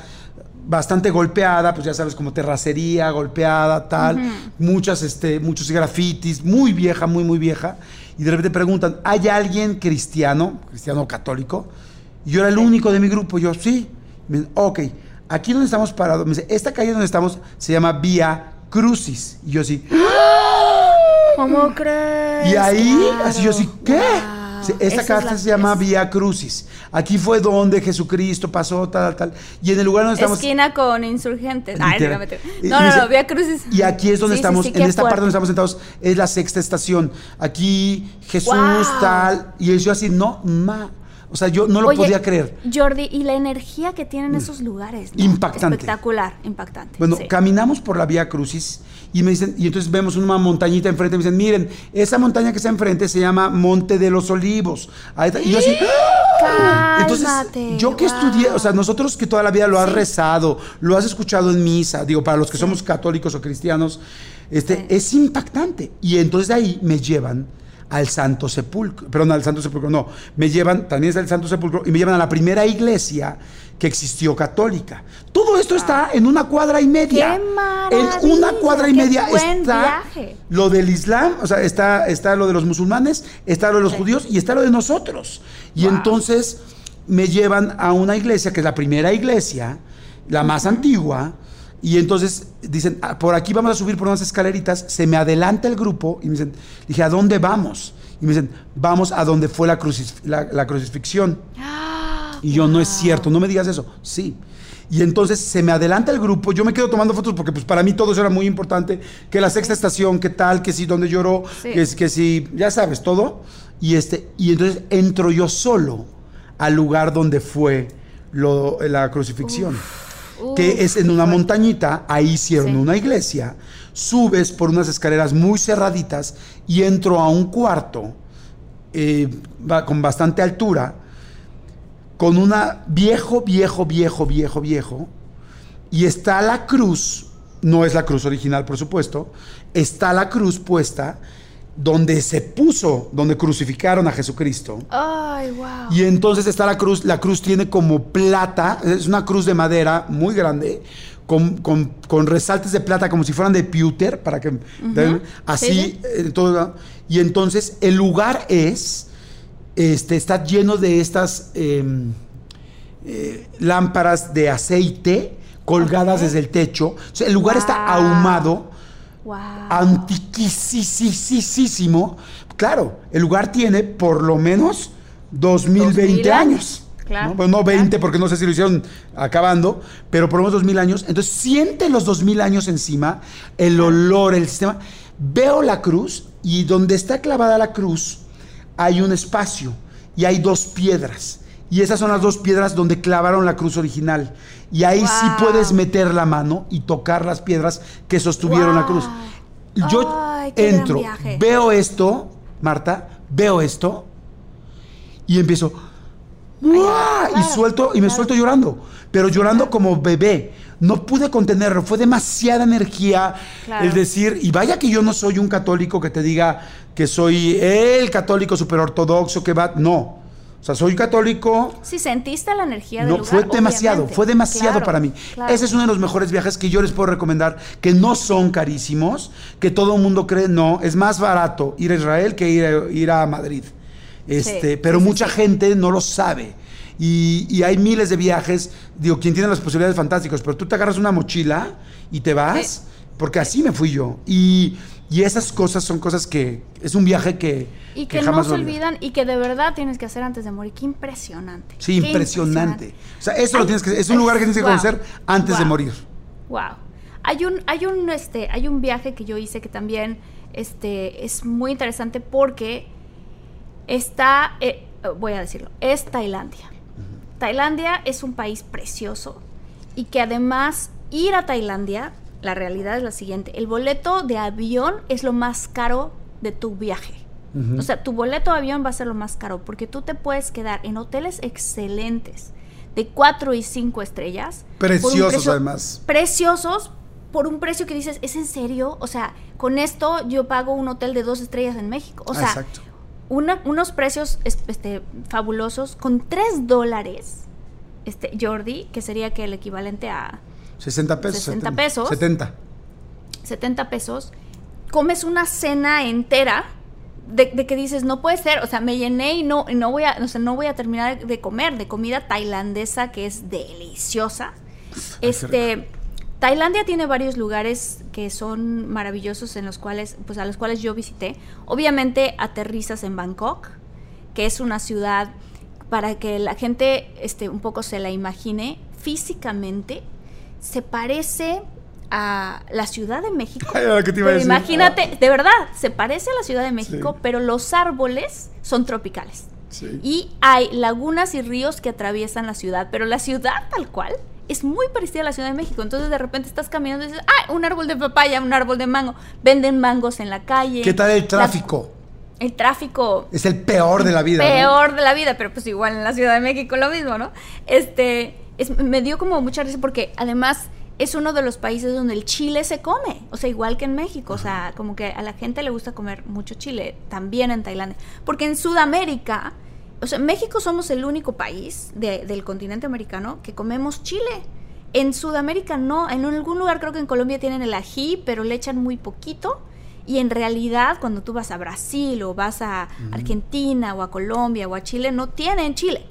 bastante golpeada, pues ya sabes, como terracería, golpeada, tal, muchas, este, muchos grafitis, muy vieja, muy, muy vieja, y de repente preguntan, ¿hay alguien cristiano, cristiano católico? Y yo era el único de mi grupo, yo, sí, me dicen, ok, aquí donde estamos parados, me dice, esta calle donde estamos se llama Vía Crucis, y yo sí, ¿Cómo crees? y ahí, Claro. así yo sí, ¿qué? Wow. Esta es la- se llama es- Vía Crucis. Aquí fue donde Jesucristo pasó, tal, tal. Y en el lugar donde estamos. Esquina con insurgentes. Ay, no, no, no, no, Vía Crucis. Y aquí es donde Sí, estamos, sí, en esta parte donde estamos sentados, es la sexta estación. Aquí Jesús, Wow. tal. Y yo así, no, ma. O sea, yo no lo Oye, podía creer. Jordi, y la energía que tienen esos lugares. ¿no? Impactante. Espectacular, impactante. Bueno, sí. caminamos por la Vía Crucis y me dicen, y entonces vemos una montañita enfrente, me dicen, miren, esa montaña que está enfrente se llama Monte de los Olivos. Ahí está. Y yo así, ¡ah! entonces, yo que wow. estudié, o sea, nosotros que toda la vida lo has rezado, lo has escuchado en misa, digo, para los que somos católicos o cristianos, este, es impactante. Y entonces de ahí me llevan al Santo Sepulcro, perdón, al Santo Sepulcro, no, me llevan, también es el Santo Sepulcro, y me llevan a la primera iglesia que existió católica. Todo esto está en una cuadra y media. ¡Qué! En una cuadra y ¡Qué media está viaje! lo del Islam, o sea, está, está lo de los musulmanes, está lo de los Sí. judíos y está lo de nosotros. Y Wow. entonces me llevan a una iglesia, que es la primera iglesia, la más antigua, y entonces dicen, "Ah, por aquí vamos a subir por unas escaleritas, se me adelanta el grupo y me dicen, dije, ¿a dónde vamos? Y me dicen, vamos a donde fue la, crucis- la- la crucifixión. Y yo, no es cierto, no me digas eso. Sí. Y entonces se me adelanta el grupo, yo me quedo tomando fotos porque pues para mí todo eso era muy importante, que la sexta estación, que tal, que si donde lloró, Sí. que, que si, ya sabes, todo. Y, este, y entonces entro yo solo al lugar donde fue lo- la crucifixión, que es en una montañita, ahí hicieron Sí. una iglesia, subes por unas escaleras muy cerraditas y entro a un cuarto eh, con bastante altura, con una viejo, viejo, viejo, viejo, viejo, y está la cruz, no es la cruz original, por supuesto, está la cruz puesta donde se puso, donde crucificaron a Jesucristo. Ay, wow. Y entonces está la cruz, la cruz tiene como plata, es una cruz de madera muy grande, con, con- con resaltes de plata como si fueran de pewter, para que así, Sí, sí. eh, todo, y entonces el lugar es, este, está lleno de estas em, eh, lámparas de aceite colgadas desde el techo. O sea, el lugar está ahumado Wow. antiquísimo. Claro, el lugar tiene por lo menos 2020 2000 años. años. Claro, ¿no? Bueno, no 20 claro. porque no sé si lo hicieron acabando, pero por lo menos 2000 años. Entonces siente los 2000 años encima, el olor, el sistema. Veo la cruz y donde está clavada la cruz hay un espacio y hay dos piedras. Y esas son las dos piedras donde clavaron la cruz original. Y ahí sí puedes meter la mano y tocar las piedras que sostuvieron la cruz. Yo Ay, entro, veo esto, Marta, veo esto y empiezo ¡Uah! y suelto y me suelto llorando, pero llorando como bebé. No pude contenerlo, fue demasiada energía Claro. el decir, y vaya que yo no soy un católico que te diga que soy el católico super ortodoxo que va, no. O sea, soy católico, Sí, sentiste la energía del no, lugar. fue demasiado, Obviamente. fue demasiado Claro, para mí. claro. Ese es uno de los mejores viajes que yo les puedo recomendar, que no son carísimos, que todo el mundo cree, no, es más barato ir a Israel que ir a, ir a Madrid. Este, Sí, pero sí, mucha sí. gente no lo sabe. Y, y hay miles de viajes, digo, quien tiene las posibilidades fantásticas, pero tú te agarras una mochila y te vas, porque así me fui yo. Y, y esas cosas son cosas que, es un viaje que... Y que, no jamás se olvidan y que de verdad tienes que hacer antes de morir. Qué impresionante. Sí, Qué impresionante. O sea, eso lo tienes que, es un lugar que tienes que wow, conocer antes de morir. Wow. Hay un, hay un, este, hay un viaje que yo hice que también, este, es muy interesante porque está, eh, voy a decirlo, es Tailandia. Tailandia es un país precioso y que además ir a Tailandia, la realidad es la siguiente, el boleto de avión es lo más caro de tu viaje. O sea, tu boleto de avión va a ser lo más caro porque tú te puedes quedar en hoteles excelentes de 4 y 5 estrellas. Preciosos, precio además. Preciosos por un precio que dices, ¿es en serio? O sea, con esto yo pago un hotel de dos estrellas en México. O Ah, sea, exacto. una- unos precios es- este, fabulosos con 3 dólares, este, Jordi, que sería que el equivalente a 60 pesos. 60 70. pesos. 70. 70 pesos, comes una cena entera de, de que dices, no puede ser, o sea, me llené y no, y no, voy a, o sea, no voy a terminar de comer, de comida tailandesa que es deliciosa. Este, Tailandia tiene varios lugares que son maravillosos en los cuales, pues a los cuales yo visité. Obviamente aterrizas en Bangkok, que es una ciudad para que la gente este, un poco se la imagine físicamente, se parece a la Ciudad de México. Ay, era lo que te iba a Pero decir. imagínate, de verdad, se parece a la Ciudad de México, Sí. pero los árboles son tropicales. Sí. Y hay lagunas y ríos que atraviesan la ciudad, pero la ciudad tal cual es muy parecida a la Ciudad de México. Entonces de repente estás caminando y dices, ah, un árbol de papaya, un árbol de mango. Venden mangos en la calle. ¿Qué tal el La- tráfico? el tráfico Es el peor de la vida. ¿no? peor de la vida, pero pues igual en la Ciudad de México lo mismo, ¿no? Este, es- me dio como mucha risa porque además es uno de los países donde el chile se come, o sea, igual que en México, o sea, como que a la gente le gusta comer mucho chile, también en Tailandia, porque en Sudamérica, o sea, México somos el único país de- del continente americano que comemos chile. En Sudamérica no, en algún lugar creo que en Colombia tienen el ají, pero le echan muy poquito. Y en realidad, cuando tú vas a Brasil o vas a Argentina o a Colombia o a Chile, no tienen chile.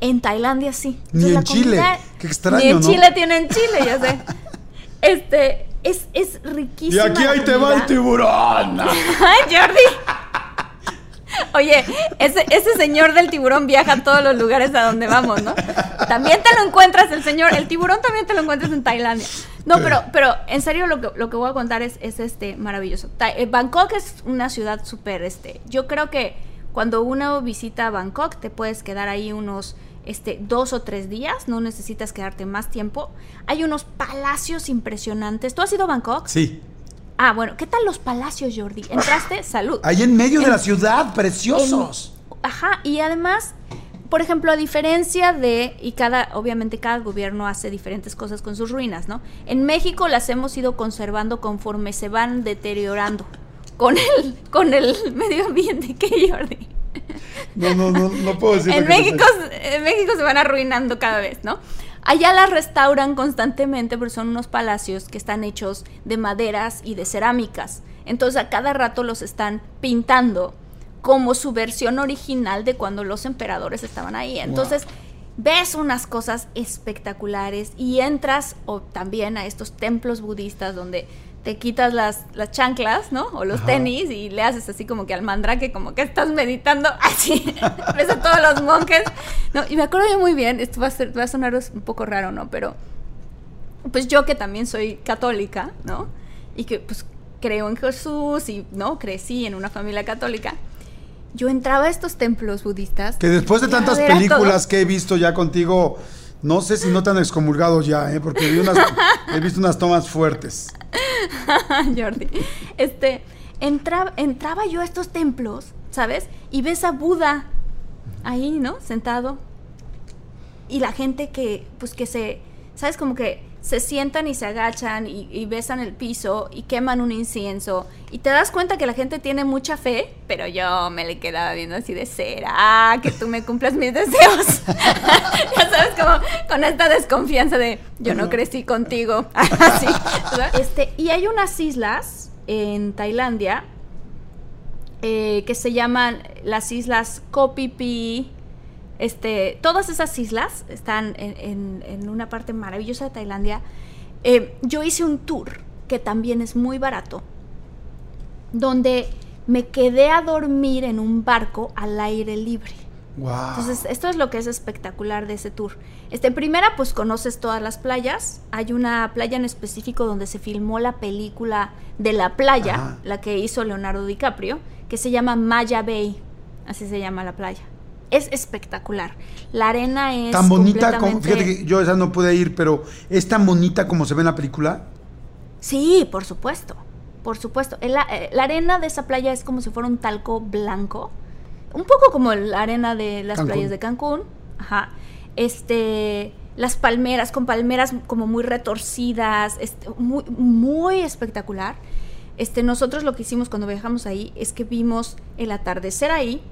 En Tailandia sí. Ni en Chile. Qué extraño, Ni en ¿no? Chile tienen chile, ya sé. Este, es, es Y riquísima. aquí ahí te va el tiburón. ¡Ay, Jordi! Oye, ese, ese señor del tiburón viaja a todos los lugares a donde vamos, ¿no? También te lo encuentras, el señor, el tiburón también te lo encuentras en Tailandia. No, pero, pero en serio lo que, lo que voy a contar es, es este maravilloso. Ta- eh, Bangkok es una ciudad súper, este, yo creo que cuando uno visita Bangkok te puedes quedar ahí unos este, dos o tres días, no necesitas quedarte más tiempo. Hay unos palacios impresionantes. ¿Tú has ido a Bangkok? Sí. Ah, bueno, ¿qué tal los palacios, Jordi? ¿Entraste? Salud. Ahí en medio de la ciudad, preciosos. En- ajá, y además, por ejemplo, a diferencia de, y cada, obviamente cada gobierno hace diferentes cosas con sus ruinas, ¿no? En México las hemos ido conservando conforme se van deteriorando con el, con el medio ambiente que Jordi. No, no, no, no puedo decir. En México, en México se van arruinando cada vez, ¿no? Allá las restauran constantemente porque son unos palacios que están hechos de maderas y de cerámicas. Entonces a cada rato los están pintando como su versión original de cuando los emperadores estaban ahí. Entonces ves unas cosas espectaculares y entras o también a estos templos budistas donde te quitas las, las chanclas, ¿no? O los Ajá. tenis y le haces así como que al mandrake, como que estás meditando así. Ves a todos los monjes. No, y me acuerdo yo muy bien, esto va a, ser, va a sonar un poco raro, ¿no? Pero pues yo que también soy católica, ¿no? Y que pues creo en Jesús y, ¿no? Crecí en una familia católica. Yo entraba a estos templos budistas. Que después de tantas películas que he visto ya contigo, no sé si no te han excomulgado ya, ¿eh? porque vi unas- he visto unas tomas fuertes. Jordi. Este, entra- entraba yo a estos templos, ¿sabes? Y ves a Buda ahí, ¿no? Sentado. Y la gente que, pues que se, ¿sabes? Como que se sientan y se agachan y, besan el piso y queman un incienso. Y te das cuenta que la gente tiene mucha fe, pero yo me le quedaba viendo así de será que tú me cumplas mis deseos. ya sabes, como con esta desconfianza de yo no crecí contigo. Este, y hay unas islas en Tailandia eh, que se llaman las islas Phi. Este, todas esas islas están en, en- en una parte maravillosa de Tailandia. Eh, yo hice un tour que también es muy barato, donde me quedé a dormir en un barco al aire libre. Wow. Entonces, esto es lo que es espectacular de ese tour. Este, en primera, pues conoces todas las playas. Hay una playa en específico donde se filmó la película de la playa, Ajá. la que hizo Leonardo DiCaprio, que se llama Maya Bay. Así se llama la playa. Es espectacular. La arena es tan bonita como, fíjate que yo esa no pude ir, pero es tan bonita como se ve en la película. Sí, por supuesto. Por supuesto. La, eh, la arena de esa playa es como si fuera un talco blanco. Un poco como la arena de las Cancún. playas de Cancún. Ajá. Este. las palmeras, con palmeras como muy retorcidas, este, muy, muy espectacular. Este, nosotros lo que hicimos cuando viajamos ahí es que vimos el atardecer ahí.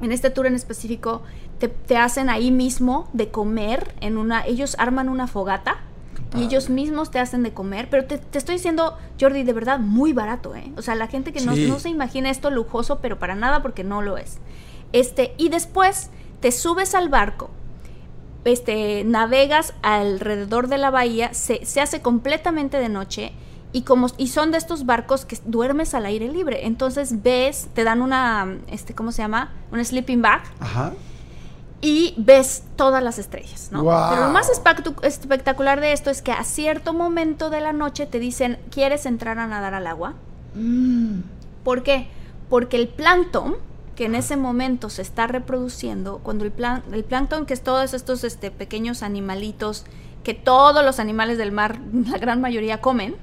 En este tour en específico te, te hacen ahí mismo de comer en una, ellos arman una fogata y ellos mismos te hacen de comer, pero te, te, estoy diciendo, Jordi, de verdad, muy barato, ¿eh? O sea, la gente que no, no se imagina esto lujoso, pero para nada porque no lo es. Este, y después te subes al barco, este, navegas alrededor de la bahía, se, se hace completamente de noche y como y son de estos barcos que duermes al aire libre. Entonces ves, te dan una, este, ¿cómo se llama? Un sleeping bag Ajá. y ves todas las estrellas, ¿no? Pero lo más espectac- espectacular de esto es que a cierto momento de la noche te dicen, ¿quieres entrar a nadar al agua? ¿Por qué? Porque el plancton, que en ese momento se está reproduciendo, cuando el, plan, el plancton, que es todos estos este, pequeños animalitos que todos los animales del mar, la gran mayoría, comen,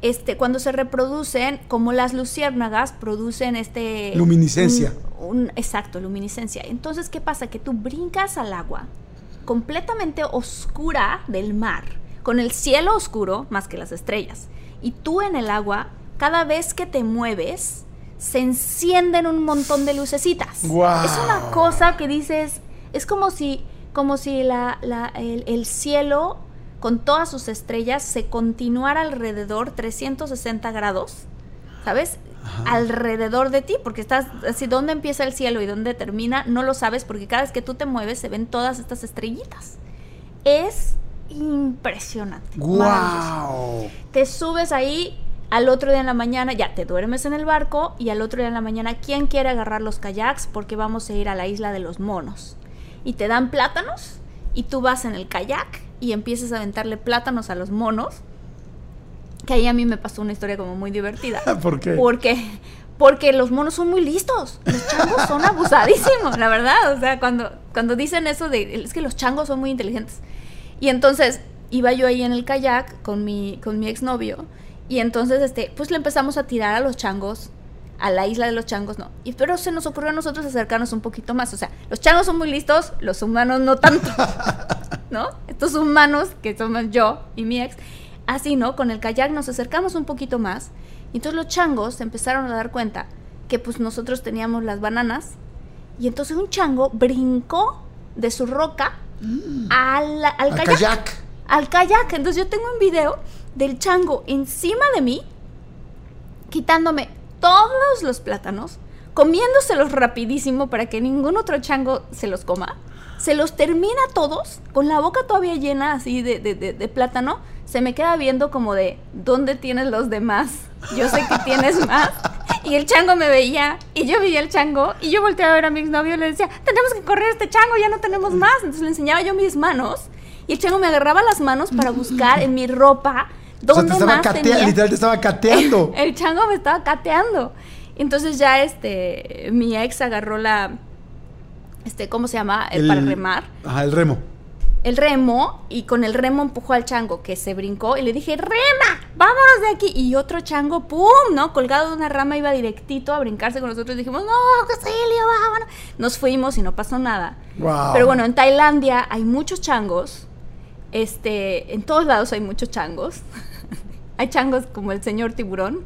este, cuando se reproducen, como las luciérnagas, producen este... Luminiscencia. un- un- exacto, luminiscencia. Entonces, ¿qué pasa? Que tú brincas al agua completamente oscura del mar, con el cielo oscuro más que las estrellas. Y tú en el agua, cada vez que te mueves, se encienden un montón de lucecitas. Guau. Es una cosa que dices, es como si, como si la, la- el, el cielo con todas sus estrellas se continuara alrededor 360 grados, ¿sabes? Alrededor de ti, porque estás así, ¿dónde empieza el cielo y dónde termina? No lo sabes porque cada vez que tú te mueves se ven todas estas estrellitas. Es impresionante. ¡Guau! te subes ahí al otro día en la mañana, ya te duermes en el barco y al otro día en la mañana, ¿quién quiere agarrar los kayaks? Porque vamos a ir a la isla de los monos. Y te dan plátanos y tú vas en el kayak y empiezas a aventarle plátanos a los monos. Que ahí a mí me pasó una historia como muy divertida. ¿Por qué? Porque, porque los monos son muy listos. Los changos son abusadísimos, la verdad. O sea, cuando, cuando dicen eso de es que los changos son muy inteligentes. Y entonces iba yo ahí en el kayak con mi, con mi exnovio. Y entonces, este, pues le empezamos a tirar a los changos, a la isla de los changos, no. Y pero se nos ocurrió a nosotros acercarnos un poquito más. O sea, los changos son muy listos, los humanos no tanto. ¿No? Estos humanos, que somos yo y mi ex, así, ¿no? Con el kayak nos acercamos un poquito más. Y entonces los changos se empezaron a dar cuenta que pues nosotros teníamos las bananas. Y entonces un chango brincó de su roca al, al Al kayak kayak. al kayak. Entonces yo tengo un video del chango encima de mí, quitándome todos los plátanos, comiéndoselos rapidísimo para que ningún otro chango se los coma. Se los termina todos, con la boca todavía llena así de, de- de- de plátano. Se me queda viendo como de, ¿dónde tienes los demás? Yo sé que tienes más. Y el chango me veía, y yo veía al chango, y yo volteaba a ver a mi exnovio y le decía, tenemos que correr este chango, ya no tenemos más. Entonces le enseñaba yo mis manos, y el chango me agarraba las manos para buscar en mi ropa O sea, dónde te estaba más cateando, tenía. literal te estaba cateando. El chango me estaba cateando. Entonces ya este, mi ex agarró la, este, ¿cómo se llama? El, para remar. Ajá, el remo. El remo y con el remo empujó al chango que se brincó y le dije, rema, vámonos de aquí. Y otro chango, ¡pum! ¿No? Colgado de una rama iba directito a brincarse con nosotros. Dijimos, no, Cecilio, vámonos. Nos fuimos y no pasó nada. Wow. Pero bueno, en Tailandia hay muchos changos. Este, en todos lados hay muchos changos. Hay changos como el señor tiburón.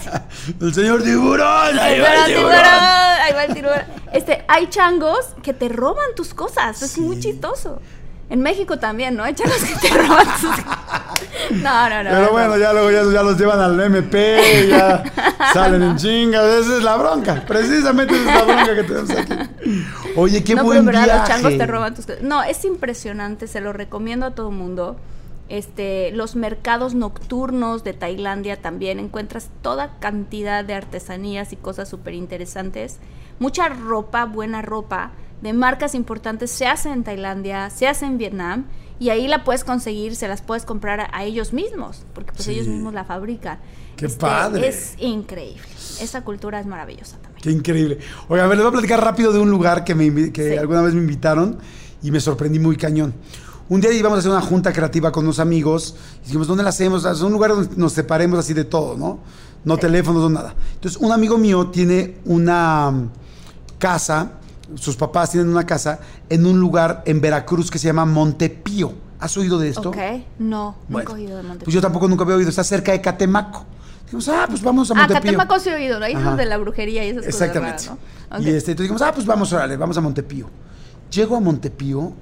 El señor tiburón. Ahí va el tiburón. tiburón, ahí va el tiburón. Este, hay changos que te roban tus cosas. Es muy chistoso. En México también, ¿no? Hay changos que te roban tus No, no, no. Pero no. bueno, ya luego ya, ya los llevan al MP, ya salen en chingas. Esa es la bronca. Precisamente esa es la bronca que tenemos aquí. Oye, qué buen pero verdad, los viaje. changos te roban tus cosas. No, es impresionante, se lo recomiendo a todo mundo. Este, los mercados nocturnos de Tailandia también encuentras toda cantidad de artesanías y cosas súper interesantes. Mucha ropa, buena ropa, de marcas importantes se hace en Tailandia, se hace en Vietnam y ahí la puedes conseguir, se las puedes comprar a, a ellos mismos, porque pues Sí. ellos mismos la fabrican. Qué Este, padre. Es increíble. Esa cultura es maravillosa también. Qué increíble. Oye, a ver, les voy a platicar rápido de un lugar que, me, que Sí. alguna vez me invitaron y me sorprendí muy cañón. Un día íbamos a hacer una junta creativa con unos amigos y dijimos, ¿dónde la hacemos? Es un lugar donde nos separemos así de todo, ¿no? No teléfonos, no nada. Entonces, un amigo mío tiene una mm, casa sus papás tienen una casa en un lugar en Veracruz que se llama Montepío. ¿Has oído de esto? Ok, no, Bueno, nunca he oído de Montepío. Pues yo tampoco nunca había oído. Está cerca de Catemaco. Dijimos, ah, pues vamos a Ah, Montepío. Catemaco sí he oído, ¿no? Ahí es donde la brujería y esas Exactamente. cosas raras, ¿no? Y Ok. este, entonces dijimos, ah, pues vamos, órale, vamos a Montepío. Llego a Montepío,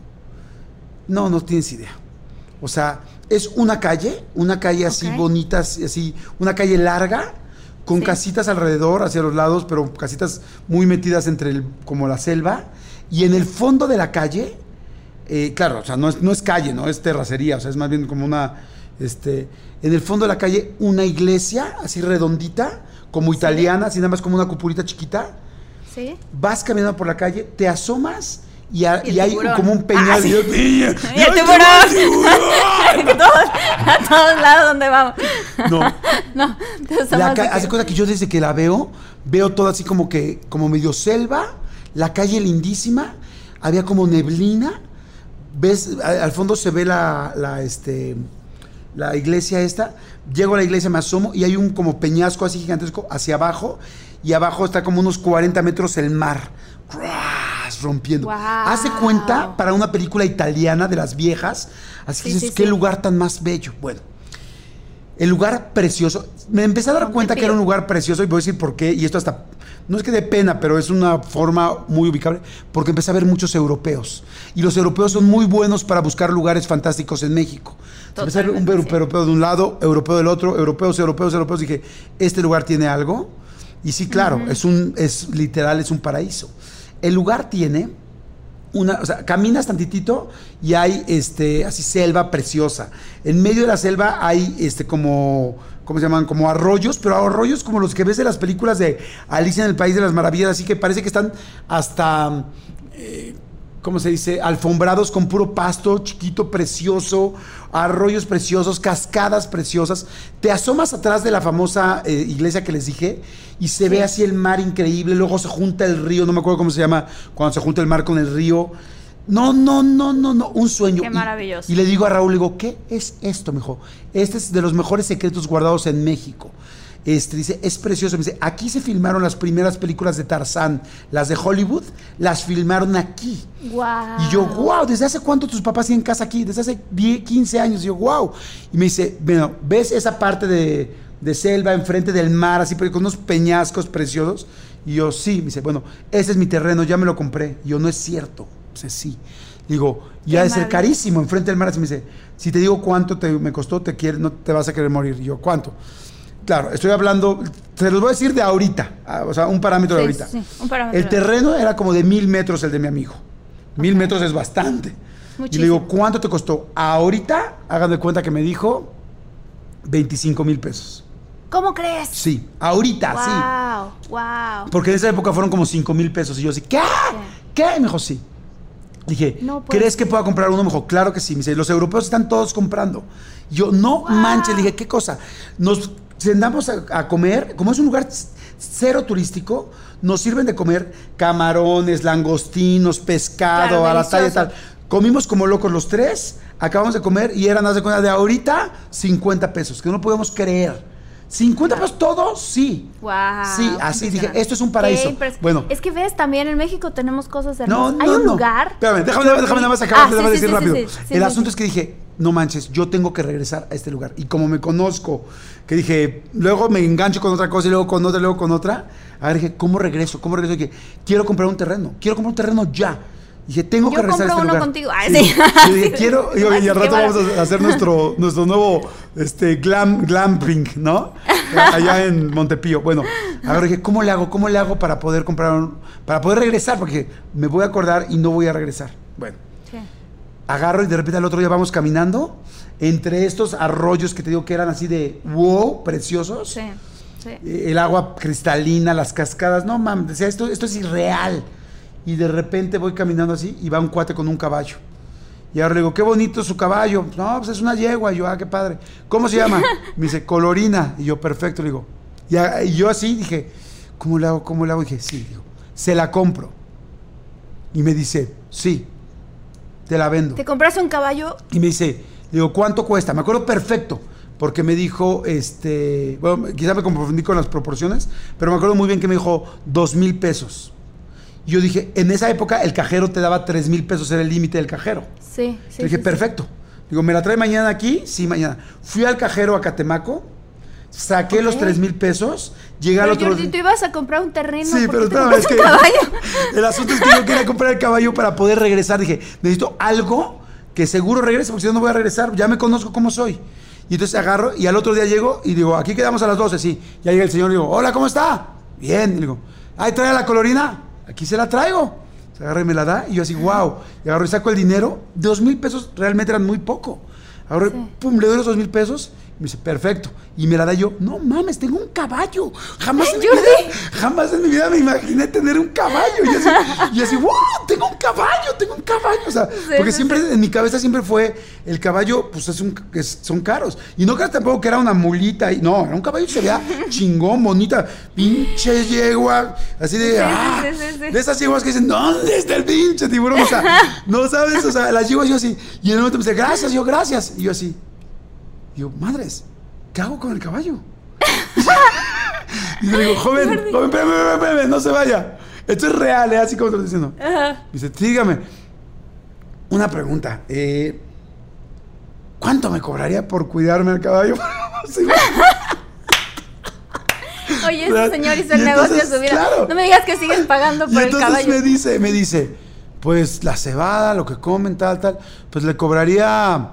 no, no tienes idea. O sea, es una calle, una calle así bonita, así, una calle larga, con Sí. casitas alrededor, hacia los lados, pero casitas muy metidas entre el, como la selva. Y en el fondo de la calle, eh, claro, o sea, no es, no es calle, no es terracería, o sea, es más bien como una, este, en el fondo de la calle, una iglesia así redondita, como italiana, así nada más como una cupulita chiquita. ¿Sí? Vas caminando por la calle, te asomas y, a- Y hay como un peñal. Ah, sí. Dios mío, ¡Y el ¡ay, tiburón! Todos- a todos lados donde vamos. No, No, la ca- hace cuenta que yo desde que la veo, veo todo así como que, como medio selva, la calle lindísima, había como neblina, ves, al fondo se ve la, la, este, la iglesia esta, llego a la iglesia, me asomo y hay un como peñasco así gigantesco hacia abajo y abajo está como unos 40 metros el mar. Rompiendo. Hace cuenta para una película italiana de las viejas, así que Sí, dices, sí, qué sí. lugar tan más bello. Bueno, el lugar precioso. Me empecé a dar cuenta que era un lugar precioso y voy a decir por qué. Y esto hasta, no es que de pena, pero es una forma muy ubicable. Porque empecé a ver muchos europeos. Y los europeos son muy buenos para buscar lugares fantásticos en México. Empecé a ver un europeo de un lado, europeo del otro, europeos, europeos, europeos. Dije, este lugar tiene algo. Y sí, claro, es un, es literal, es un paraíso. El lugar tiene una, o sea, caminas tantitito y hay este así selva preciosa. En medio de la selva hay este como ¿cómo se llaman? Como arroyos, pero arroyos como los que ves en las películas de Alicia en el País de las Maravillas, así que parece que están hasta eh, ¿cómo se dice? Alfombrados con puro pasto, chiquito, precioso, arroyos preciosos, cascadas preciosas. Te asomas atrás de la famosa eh, iglesia que les dije y se ve así el mar increíble, luego se junta el río, no me acuerdo cómo se llama, cuando se junta el mar con el río. No, no, no, no, no, un sueño. Qué Y- maravilloso. Y, le digo a Raúl, le digo, ¿qué es esto, mijo? Este es de los mejores secretos guardados en México. Este dice, es precioso. Me dice, aquí se filmaron las primeras películas de Tarzán, las de Hollywood, las filmaron aquí. Y yo, wow, ¿desde hace cuánto tus papás tienen casa aquí? Desde hace 10, 15 años. Y yo, wow. Y me dice, bueno, ¿ves esa parte de, de selva enfrente del mar, así, pero con unos peñascos preciosos? Y yo, sí. Me dice, bueno, ese es mi terreno, ya me lo compré. Y yo, no es cierto. Dice, sí. Digo, ya es ser carísimo enfrente del mar. Así me dice, si te digo cuánto te, me costó, te quieres, no te vas a querer morir. Y yo, ¿cuánto? Claro, estoy hablando, se los voy a decir de ahorita, ah, o sea, un parámetro de ahorita. sí, un parámetro. El terreno era como de mil metros el de mi amigo. Mil metros es bastante. Y Muchísimo. le digo, ¿cuánto te costó? Ahorita, hagan de cuenta que me dijo 25 mil pesos. ¿Cómo crees? Sí, ahorita, sí. Wow, wow. Porque en esa época fueron como 5 mil pesos. Y yo así, ¿qué? ¿Qué? Y me dijo, sí. Dije, No ¿crees que pueda comprar uno? Me dijo, claro que sí. Me dice, los europeos están todos comprando. Y yo, no manches. Le dije, ¿qué cosa? Nos sentamos a, a comer, como es un lugar cero turístico, nos sirven de comer camarones, langostinos, pescado, Claro, a la talla y tal. Comimos como locos los tres, acabamos de comer y eran, haz de cuenta, de ahorita 50 pesos, que no podemos creer. 50 pesos todos, sí. Wow. Sí, así dije, esto es un paraíso. Bueno. Es que ves, también en México tenemos cosas No, hermosas. no, Hay un no. lugar. Espérame, déjame, déjame nada más acabar, Ah, te voy a sí, decir sí, sí, rápido. sí, sí, El sí, asunto sí. es que dije, no manches, yo tengo que regresar a este lugar. Y como me conozco, que dije, luego me engancho con otra cosa y luego con otra, luego con otra. A ver, dije, ¿cómo regreso? ¿Cómo regreso? Y dije, quiero comprar un terreno, quiero comprar un terreno ya. Dije, tengo Yo que regresar a compro este uno lugar. contigo. Ay, sí. Yo dije, quiero, y, y al rato vamos a hacer nuestro, nuestro nuevo este, glam, glamping, ¿no? Allá en Montepío. Bueno, ahora dije, ¿cómo le hago? ¿Cómo le hago para poder comprar un, para poder regresar? Porque me voy a acordar y no voy a regresar. Bueno, Sí. agarro y de repente al otro día vamos caminando entre estos arroyos que te digo que eran así de wow, preciosos. Sí, sí. Eh, El agua cristalina, las cascadas. No mames, decía, esto, esto es irreal. Y de repente voy caminando así y va un cuate con un caballo. Y ahora le digo, qué bonito su caballo. No, pues es una yegua. Y yo, ah, qué padre. ¿Cómo se llama? Me dice, Colorina. Y yo, perfecto. Le digo, y, a- y yo así dije, ¿cómo le hago? ¿Cómo le hago? Y dije, sí. Digo, se la compro. Y me dice, sí, te la vendo. Te compraste un caballo. Y me dice, digo, ¿cuánto cuesta? Me acuerdo perfecto, porque me dijo, este, bueno, quizá me confundí con las proporciones, pero me acuerdo muy bien que me dijo dos mil pesos. Yo dije, en esa época el cajero te daba 3 mil pesos, era el límite del cajero. Sí, sí. Le dije, sí, sí. perfecto. Digo, ¿me la trae mañana aquí? Sí, mañana. Fui al cajero a Catemaco, saqué los Ok. 3 mil pesos, llegué al Pero otro Jordi, tú ibas a comprar un terreno. Sí, ¿por pero espérame, es que caballo? el asunto es que yo quería comprar el caballo para poder regresar. Dije, necesito algo que seguro regrese, porque si no, no voy a regresar. Ya me conozco cómo soy. Y entonces agarro y al otro día llego y digo, aquí quedamos a las 12, sí. Ya llega el señor y digo, hola, ¿cómo está? Bien. Y digo, ay, trae la colorina. Aquí se la traigo. Se agarra y me la da y yo así, wow. Y agarro y saco el dinero. Dos mil pesos realmente eran muy poco. Y, Sí. pum, le doy los dos mil pesos. Me dice, perfecto. Y me la da yo, no mames, tengo un caballo. Jamás en, mi vida, jamás en mi vida me imaginé tener un caballo. Y así, y así, wow, tengo un caballo, tengo un caballo. O sea, porque sí, siempre en mi cabeza siempre fue el caballo, pues es un, es- son caros. Y no creas tampoco que era una mulita. Y, no, era un caballo que se veía chingón, bonita, pinche yegua, así de, Sí, sí, ah, sí, sí, sí. de esas yeguas que dicen, ¿dónde está el pinche tiburón? O sea, no sabes, o sea, las yeguas yo así. Y en el momento me dice, gracias, yo, gracias. Y yo así, digo, madres, ¿qué hago con el caballo? y le digo, joven, joven, espérame, espérame, espérame, no se vaya. Esto es real, ¿eh? así como te lo estoy diciendo. Ajá. Dice, dígame, una pregunta. eh, ¿Cuánto me cobraría por cuidarme al caballo? Sí, Oye, ese señor hizo Y el negocio de entonces, su vida. claro. No me digas que siguen pagando Y por el entonces caballo. me dice, me dice, pues la cebada, lo que comen, tal, tal, pues le cobraría,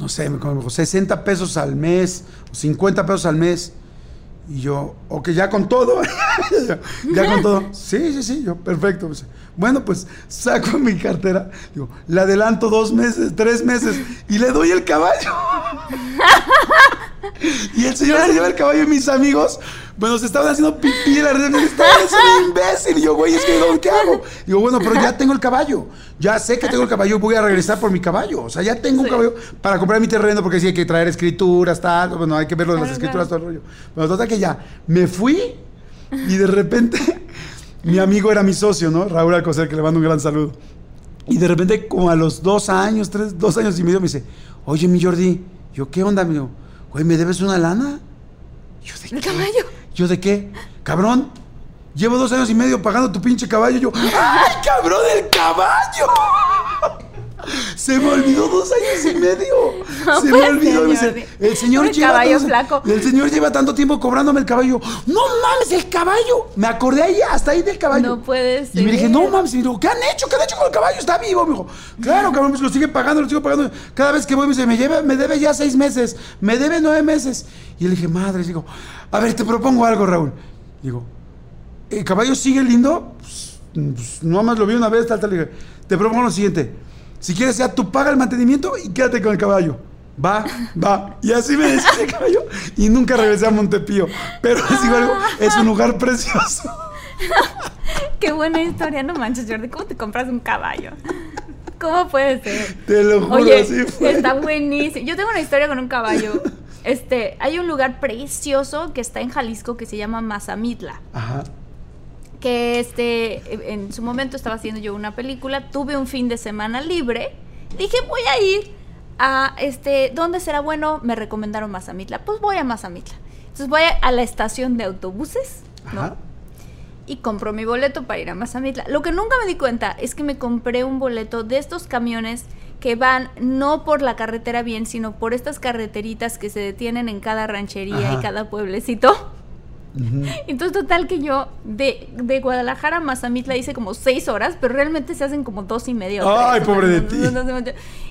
no sé, me como 60 pesos al mes, o 50 pesos al mes. Y yo, ok, ya con todo, ya con todo. Sí, sí, sí, yo, perfecto. Bueno, pues saco mi cartera, digo, le adelanto dos meses, tres meses, y le doy el caballo. Y el señor se lleva el caballo y mis amigos, bueno, se estaban haciendo pipí en la estaban es un imbécil. Y yo, güey, es que ¿dónde- ¿qué hago? Digo, bueno, pero ya tengo el caballo. Ya sé que tengo el caballo, voy a regresar por mi caballo. O sea, ya tengo un caballo para comprar mi terreno porque sí hay que traer escrituras, tal. Bueno, hay que ver lo de las escrituras, todo el rollo. Bueno, total que ya me fui y de repente mi amigo era mi socio, ¿no? Raúl Alcocer, que le mando un gran saludo. Y de repente, como a los dos años, tres, dos años y medio, me dice, oye, mi Jordi, yo, ¿qué onda? Me digo, güey, ¿me debes una lana? Yo, ¿de ¿El qué? caballo? ¿Yo de qué? Cabrón, llevo dos años y medio pagando tu pinche caballo. Yo, ¡ay, cabrón, el caballo! Se me olvidó dos años y medio. No Se me olvidó. me dice, el señor Pobre lleva caballo tanto- flaco. El señor lleva tanto tiempo cobrándome el caballo. No mames, el caballo. Me acordé ahí, hasta ahí del caballo. No puede Y me dije, no mames. Y me dijo, ¿qué han hecho? ¿Qué han hecho con el caballo? Está vivo. Me dijo, claro, cabrón, pues lo sigue pagando, lo sigo pagando. Cada vez que voy me dice, me, lleva, me debe ya seis meses, me debe nueve meses. Y le dije, madre, digo, a ver, te propongo algo, Raúl. Digo, ¿el caballo sigue lindo? Pues, pues, no más lo vi una vez, tal, tal. Le dije, te propongo lo siguiente. Si quieres, ya tú paga el mantenimiento y quédate con el caballo. Va, va. Y así me decía el caballo. Y nunca regresé a Montepío. Pero les digo algo, es un lugar precioso. Qué buena historia, no manches, Jordi. ¿Cómo te compras un caballo? ¿Cómo puede ser? Te lo juro, Oye, así fue. está buenísimo. Yo tengo una historia con un caballo. Este, hay un lugar precioso que está en Jalisco que se llama Mazamitla. Ajá. Que este, en su momento estaba haciendo yo una película, tuve un fin de semana libre, dije voy a ir a este, ¿dónde será bueno? Me recomendaron Mazamitla, pues voy a Mazamitla. Entonces voy a, la estación de autobuses, ¿no? Ajá. y compro mi boleto para ir a Mazamitla. Lo que nunca me di cuenta es que me compré un boleto de estos camiones que van no por la carretera bien, sino por estas carreteritas que se detienen en cada ranchería Ajá. y cada pueblecito. Ujú. Entonces, total que yo de, de Guadalajara a Mazamitla hice como seis horas, pero realmente se hacen como dos y media. Ay, pobre de ti.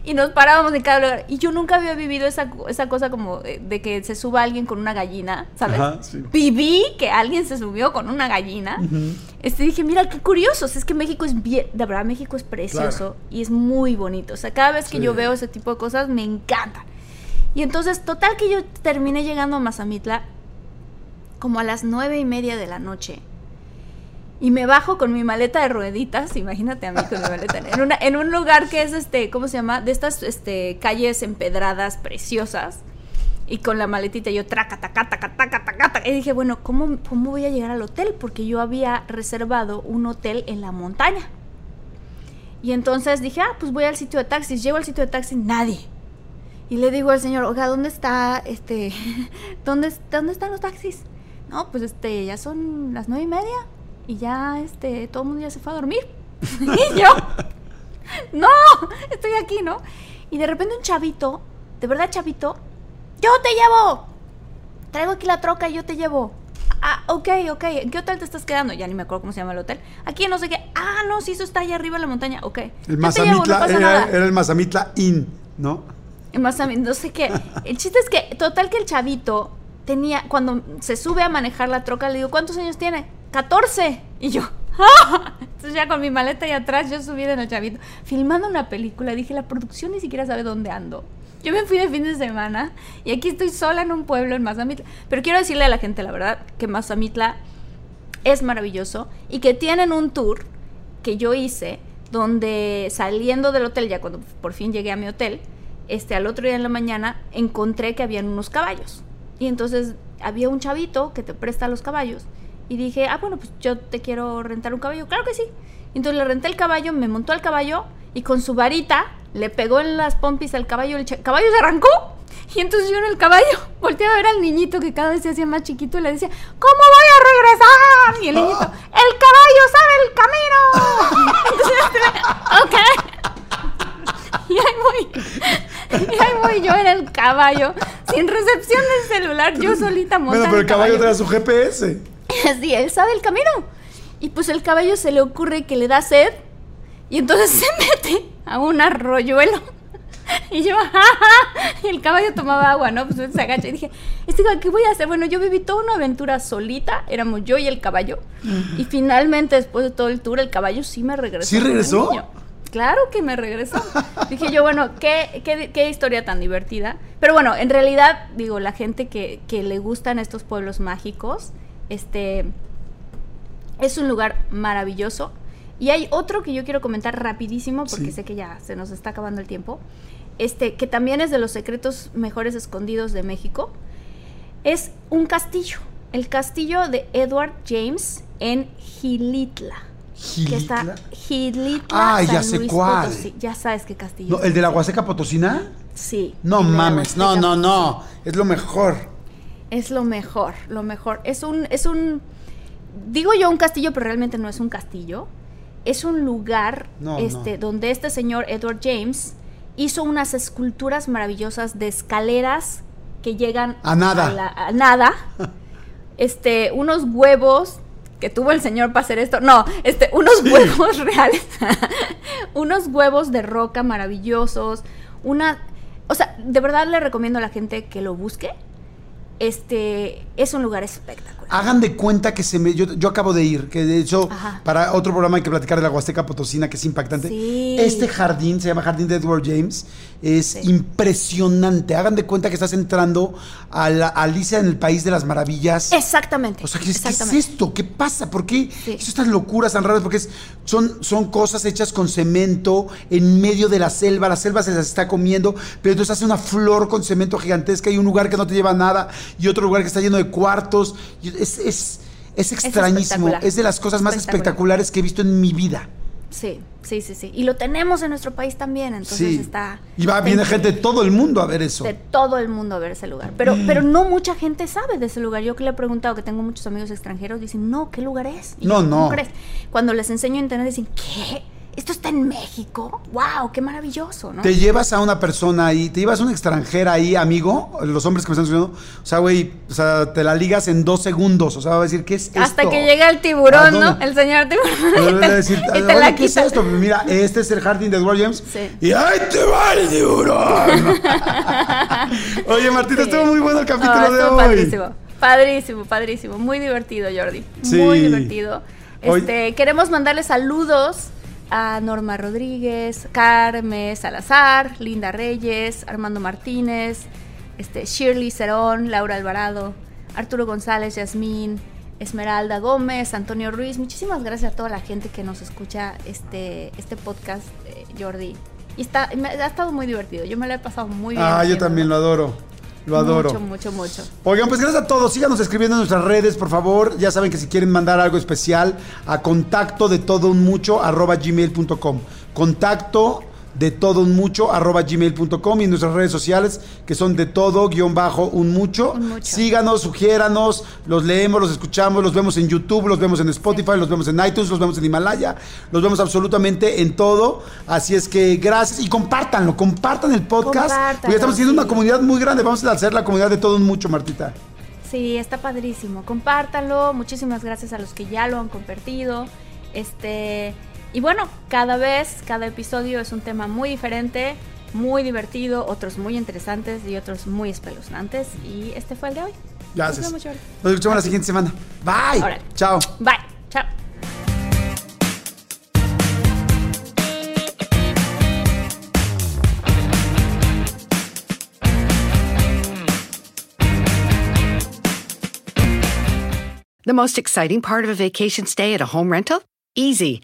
Y nos parábamos en cada lugar. Y yo nunca había vivido esa, esa cosa como de que se suba alguien con una gallina, ¿sabes? Ajá, sí. Viví que alguien se subió con una gallina. Ujú. Este dije, mira qué curioso, es que México es bien, de verdad México es precioso Claro. y es muy bonito. O sea, cada vez que Sí. yo veo ese tipo de cosas me encantan. Y entonces, total que yo terminé llegando a Mazamitla como a las nueve y media de la noche. Y me bajo con mi maleta de rueditas, imagínate a mí con mi maleta, en, en un lugar que es, este, ¿cómo se llama? De estas este, calles empedradas preciosas. Y con la maletita yo traca, taca, taca, taca, taca, taca. Y dije, bueno, ¿cómo, ¿cómo voy a llegar al hotel? Porque yo había reservado un hotel en la montaña. Y entonces dije, ah, pues voy al sitio de taxis. Llego al sitio de taxis, nadie. Y le digo al señor, oiga, ¿dónde está, este, dónde, dónde están los taxis? No, pues este, ya son las nueve y media. y ya este, todo el mundo ya se fue a dormir. y yo, no, estoy aquí, ¿no? Y de repente un chavito, de verdad chavito, yo te llevo. Traigo aquí la troca y yo te llevo. Ah, ok, ok. ¿En qué hotel te estás quedando? Ya ni me acuerdo cómo se llama el hotel. Aquí no sé qué. Ah, no, sí, eso está allá arriba en la montaña. Ok. El llevo, no Mazamitla, pasa era, era el Mazamitla Inn, ¿no? El Mazami- no sé qué. El chiste es que, total que el chavito tenía, cuando se sube a manejar la troca, le digo, ¿cuántos años tiene? 14. Y yo, ¡ah! Entonces ya con mi maleta ahí atrás, yo subí en el chavito, filmando una película. Dije, la producción ni siquiera sabe dónde ando. Yo me fui de fin de semana y aquí estoy sola en un pueblo en Mazamitla. Pero quiero decirle a la gente, la verdad, que Mazamitla es maravilloso y que tienen un tour que yo hice donde saliendo del hotel, ya cuando por fin llegué a mi hotel, este, al otro día en la mañana encontré que habían unos caballos. Y entonces había un chavito que te presta los caballos. Y dije, ah, bueno, pues yo te quiero rentar un caballo. Claro que sí. Entonces le renté el caballo, me montó al caballo y con su varita le pegó en las pompis al caballo. El caballo se arrancó. Y entonces yo en el caballo volteé a ver al niñito que cada vez se hacía más chiquito y le decía, ¿cómo voy a regresar? Y el niñito, el caballo sabe el camino. Entonces, ok. Y ahí voy. Y ahí voy yo en el caballo, sin recepción del celular, yo solita montada. Bueno, pero el caballo trae su GPS. Sí, él sabe el camino. Y pues el caballo se le ocurre que le da sed. Y entonces se mete a un arroyuelo. Y yo, "Ja, ja". Y el caballo tomaba agua, ¿no? Pues se agacha. Y dije, este, ¿qué voy a hacer? Bueno, yo viví toda una aventura solita. Éramos yo y el caballo. Y finalmente, después de todo el tour, el caballo sí me regresó. ¿Sí regresó? Claro que me regresó. Dije yo, bueno, ¿qué, qué, qué historia tan divertida. Pero bueno, en realidad, digo, la gente que, que le gustan estos pueblos mágicos, este, es un lugar maravilloso. Y hay otro que yo quiero comentar rapidísimo, porque Sí. sé que ya se nos está acabando el tiempo, este, que también es de los secretos mejores escondidos de México. Es un castillo, el castillo de Edward James en Gilitla. Que está ¿Gilitla? Ah, ya sé Luis cuál. Potosí. Ya sabes qué castillo. No, es ¿El de la ese. Huasteca Potosina? Sí. No mames, no, Huasteca no, no. Es lo mejor. Es lo mejor, lo mejor. Es un, es un, digo yo un castillo, pero realmente no es un castillo. Es un lugar, No, este, no. donde este señor Edward James hizo unas esculturas maravillosas de escaleras que llegan A nada. la- a nada. Este, unos huevos que tuvo el señor para hacer esto. No, este, unos huevos reales. unos huevos de roca maravillosos. Una. O sea, de verdad le recomiendo a la gente que lo busque. Este es un lugar espectacular. Hagan de cuenta que se me. Yo, yo acabo de ir, que de hecho, Ajá. para otro programa hay que platicar de la Huasteca Potosina, que es impactante. Sí. Este jardín, se llama Jardín de Edward James, es Sí. impresionante. Hagan de cuenta que estás entrando a la Alicia en el País de las Maravillas. Exactamente. O sea, ¿qué, es- qué es exactamente. esto? ¿Qué pasa? ¿Por qué Sí. estas locuras tan raras? Porque es- son, son cosas hechas con cemento en medio de la selva. La selva se las está comiendo, pero entonces hace una flor con cemento gigantesca y un lugar que no te lleva a nada y otro lugar que está lleno de cuartos. Es, es, es extrañísimo. Es de las cosas más Espectacular. espectaculares que he visto en mi vida. Sí, sí, sí, sí. Y lo tenemos en nuestro país también, entonces sí. está. y va, viene gente de todo el mundo a ver eso. de todo el mundo a ver ese lugar. Pero, Mm. pero no mucha gente sabe de ese lugar. Yo que le he preguntado, que tengo muchos amigos extranjeros, dicen, no, ¿qué lugar es? Y No, yo, ¿cómo no. crees? Cuando les enseño en internet, dicen, ¿qué? ¿Esto está en México? ¡Wow! ¡Qué maravilloso! ¿no? Te llevas a una persona ahí, te llevas a una extranjera ahí, amigo, los hombres que me están escuchando, o sea, güey, o sea, te la ligas en dos segundos, o sea, va a decir, ¿qué es esto? Hasta que llega el ¿A tiburón, ¿no? El señor tiburón. Y te, decir, y te "Oye, la ¿qué es esto? Mira, este es el jardín de Edward James. Sí. Y ¡ay, te va el tiburón! Oye, Martita, Sí. estuvo muy bueno el capítulo Ah, de estuvo hoy. Padrísimo, padrísimo, padrísimo. Muy divertido, Jordi. Sí. Muy divertido. Hoy- Este, queremos mandarle saludos a Norma Rodríguez, Carmen Salazar, Linda Reyes, Armando Martínez, este, Shirley Cerón, Laura Alvarado, Arturo González, Yasmín, Esmeralda Gómez, Antonio Ruiz. Muchísimas gracias a toda la gente que nos escucha este, este podcast, eh, Jordi. Y está, me- ha estado muy divertido. Yo me lo he pasado muy bien. Ah, yo también lo adoro. Lo adoro. Mucho, mucho, mucho. Oigan, pues gracias a todos. Síganos escribiendo en nuestras redes, por favor. Ya saben que si quieren mandar algo especial, a contacto de todo un mucho arroba gmail.com. Contacto de todo un mucho arroba gmail.com y nuestras redes sociales que son de todo guion bajo un mucho. Un mucho. Síganos, sugiéranos, los leemos, los escuchamos, los vemos en YouTube, los vemos en Spotify, los vemos en iTunes, los vemos en Himalaya, los vemos absolutamente en todo. Así es que gracias y compártanlo, compartan el podcast. Porque estamos haciendo sí. una comunidad muy grande. Vamos a hacer la comunidad de todo un mucho, Martita. Sí, está padrísimo. Compártanlo. Muchísimas gracias a los que ya lo han compartido. Este, y bueno, cada vez, cada episodio es un tema muy diferente, muy divertido, otros muy interesantes y otros muy espeluznantes. Y este fue el de hoy. Gracias. Nos vemos. Nos escuchamos la siguiente semana. Bye. Órale. Chao. Bye. Chao. The most exciting part of a vacation stay at a home rental? Easy.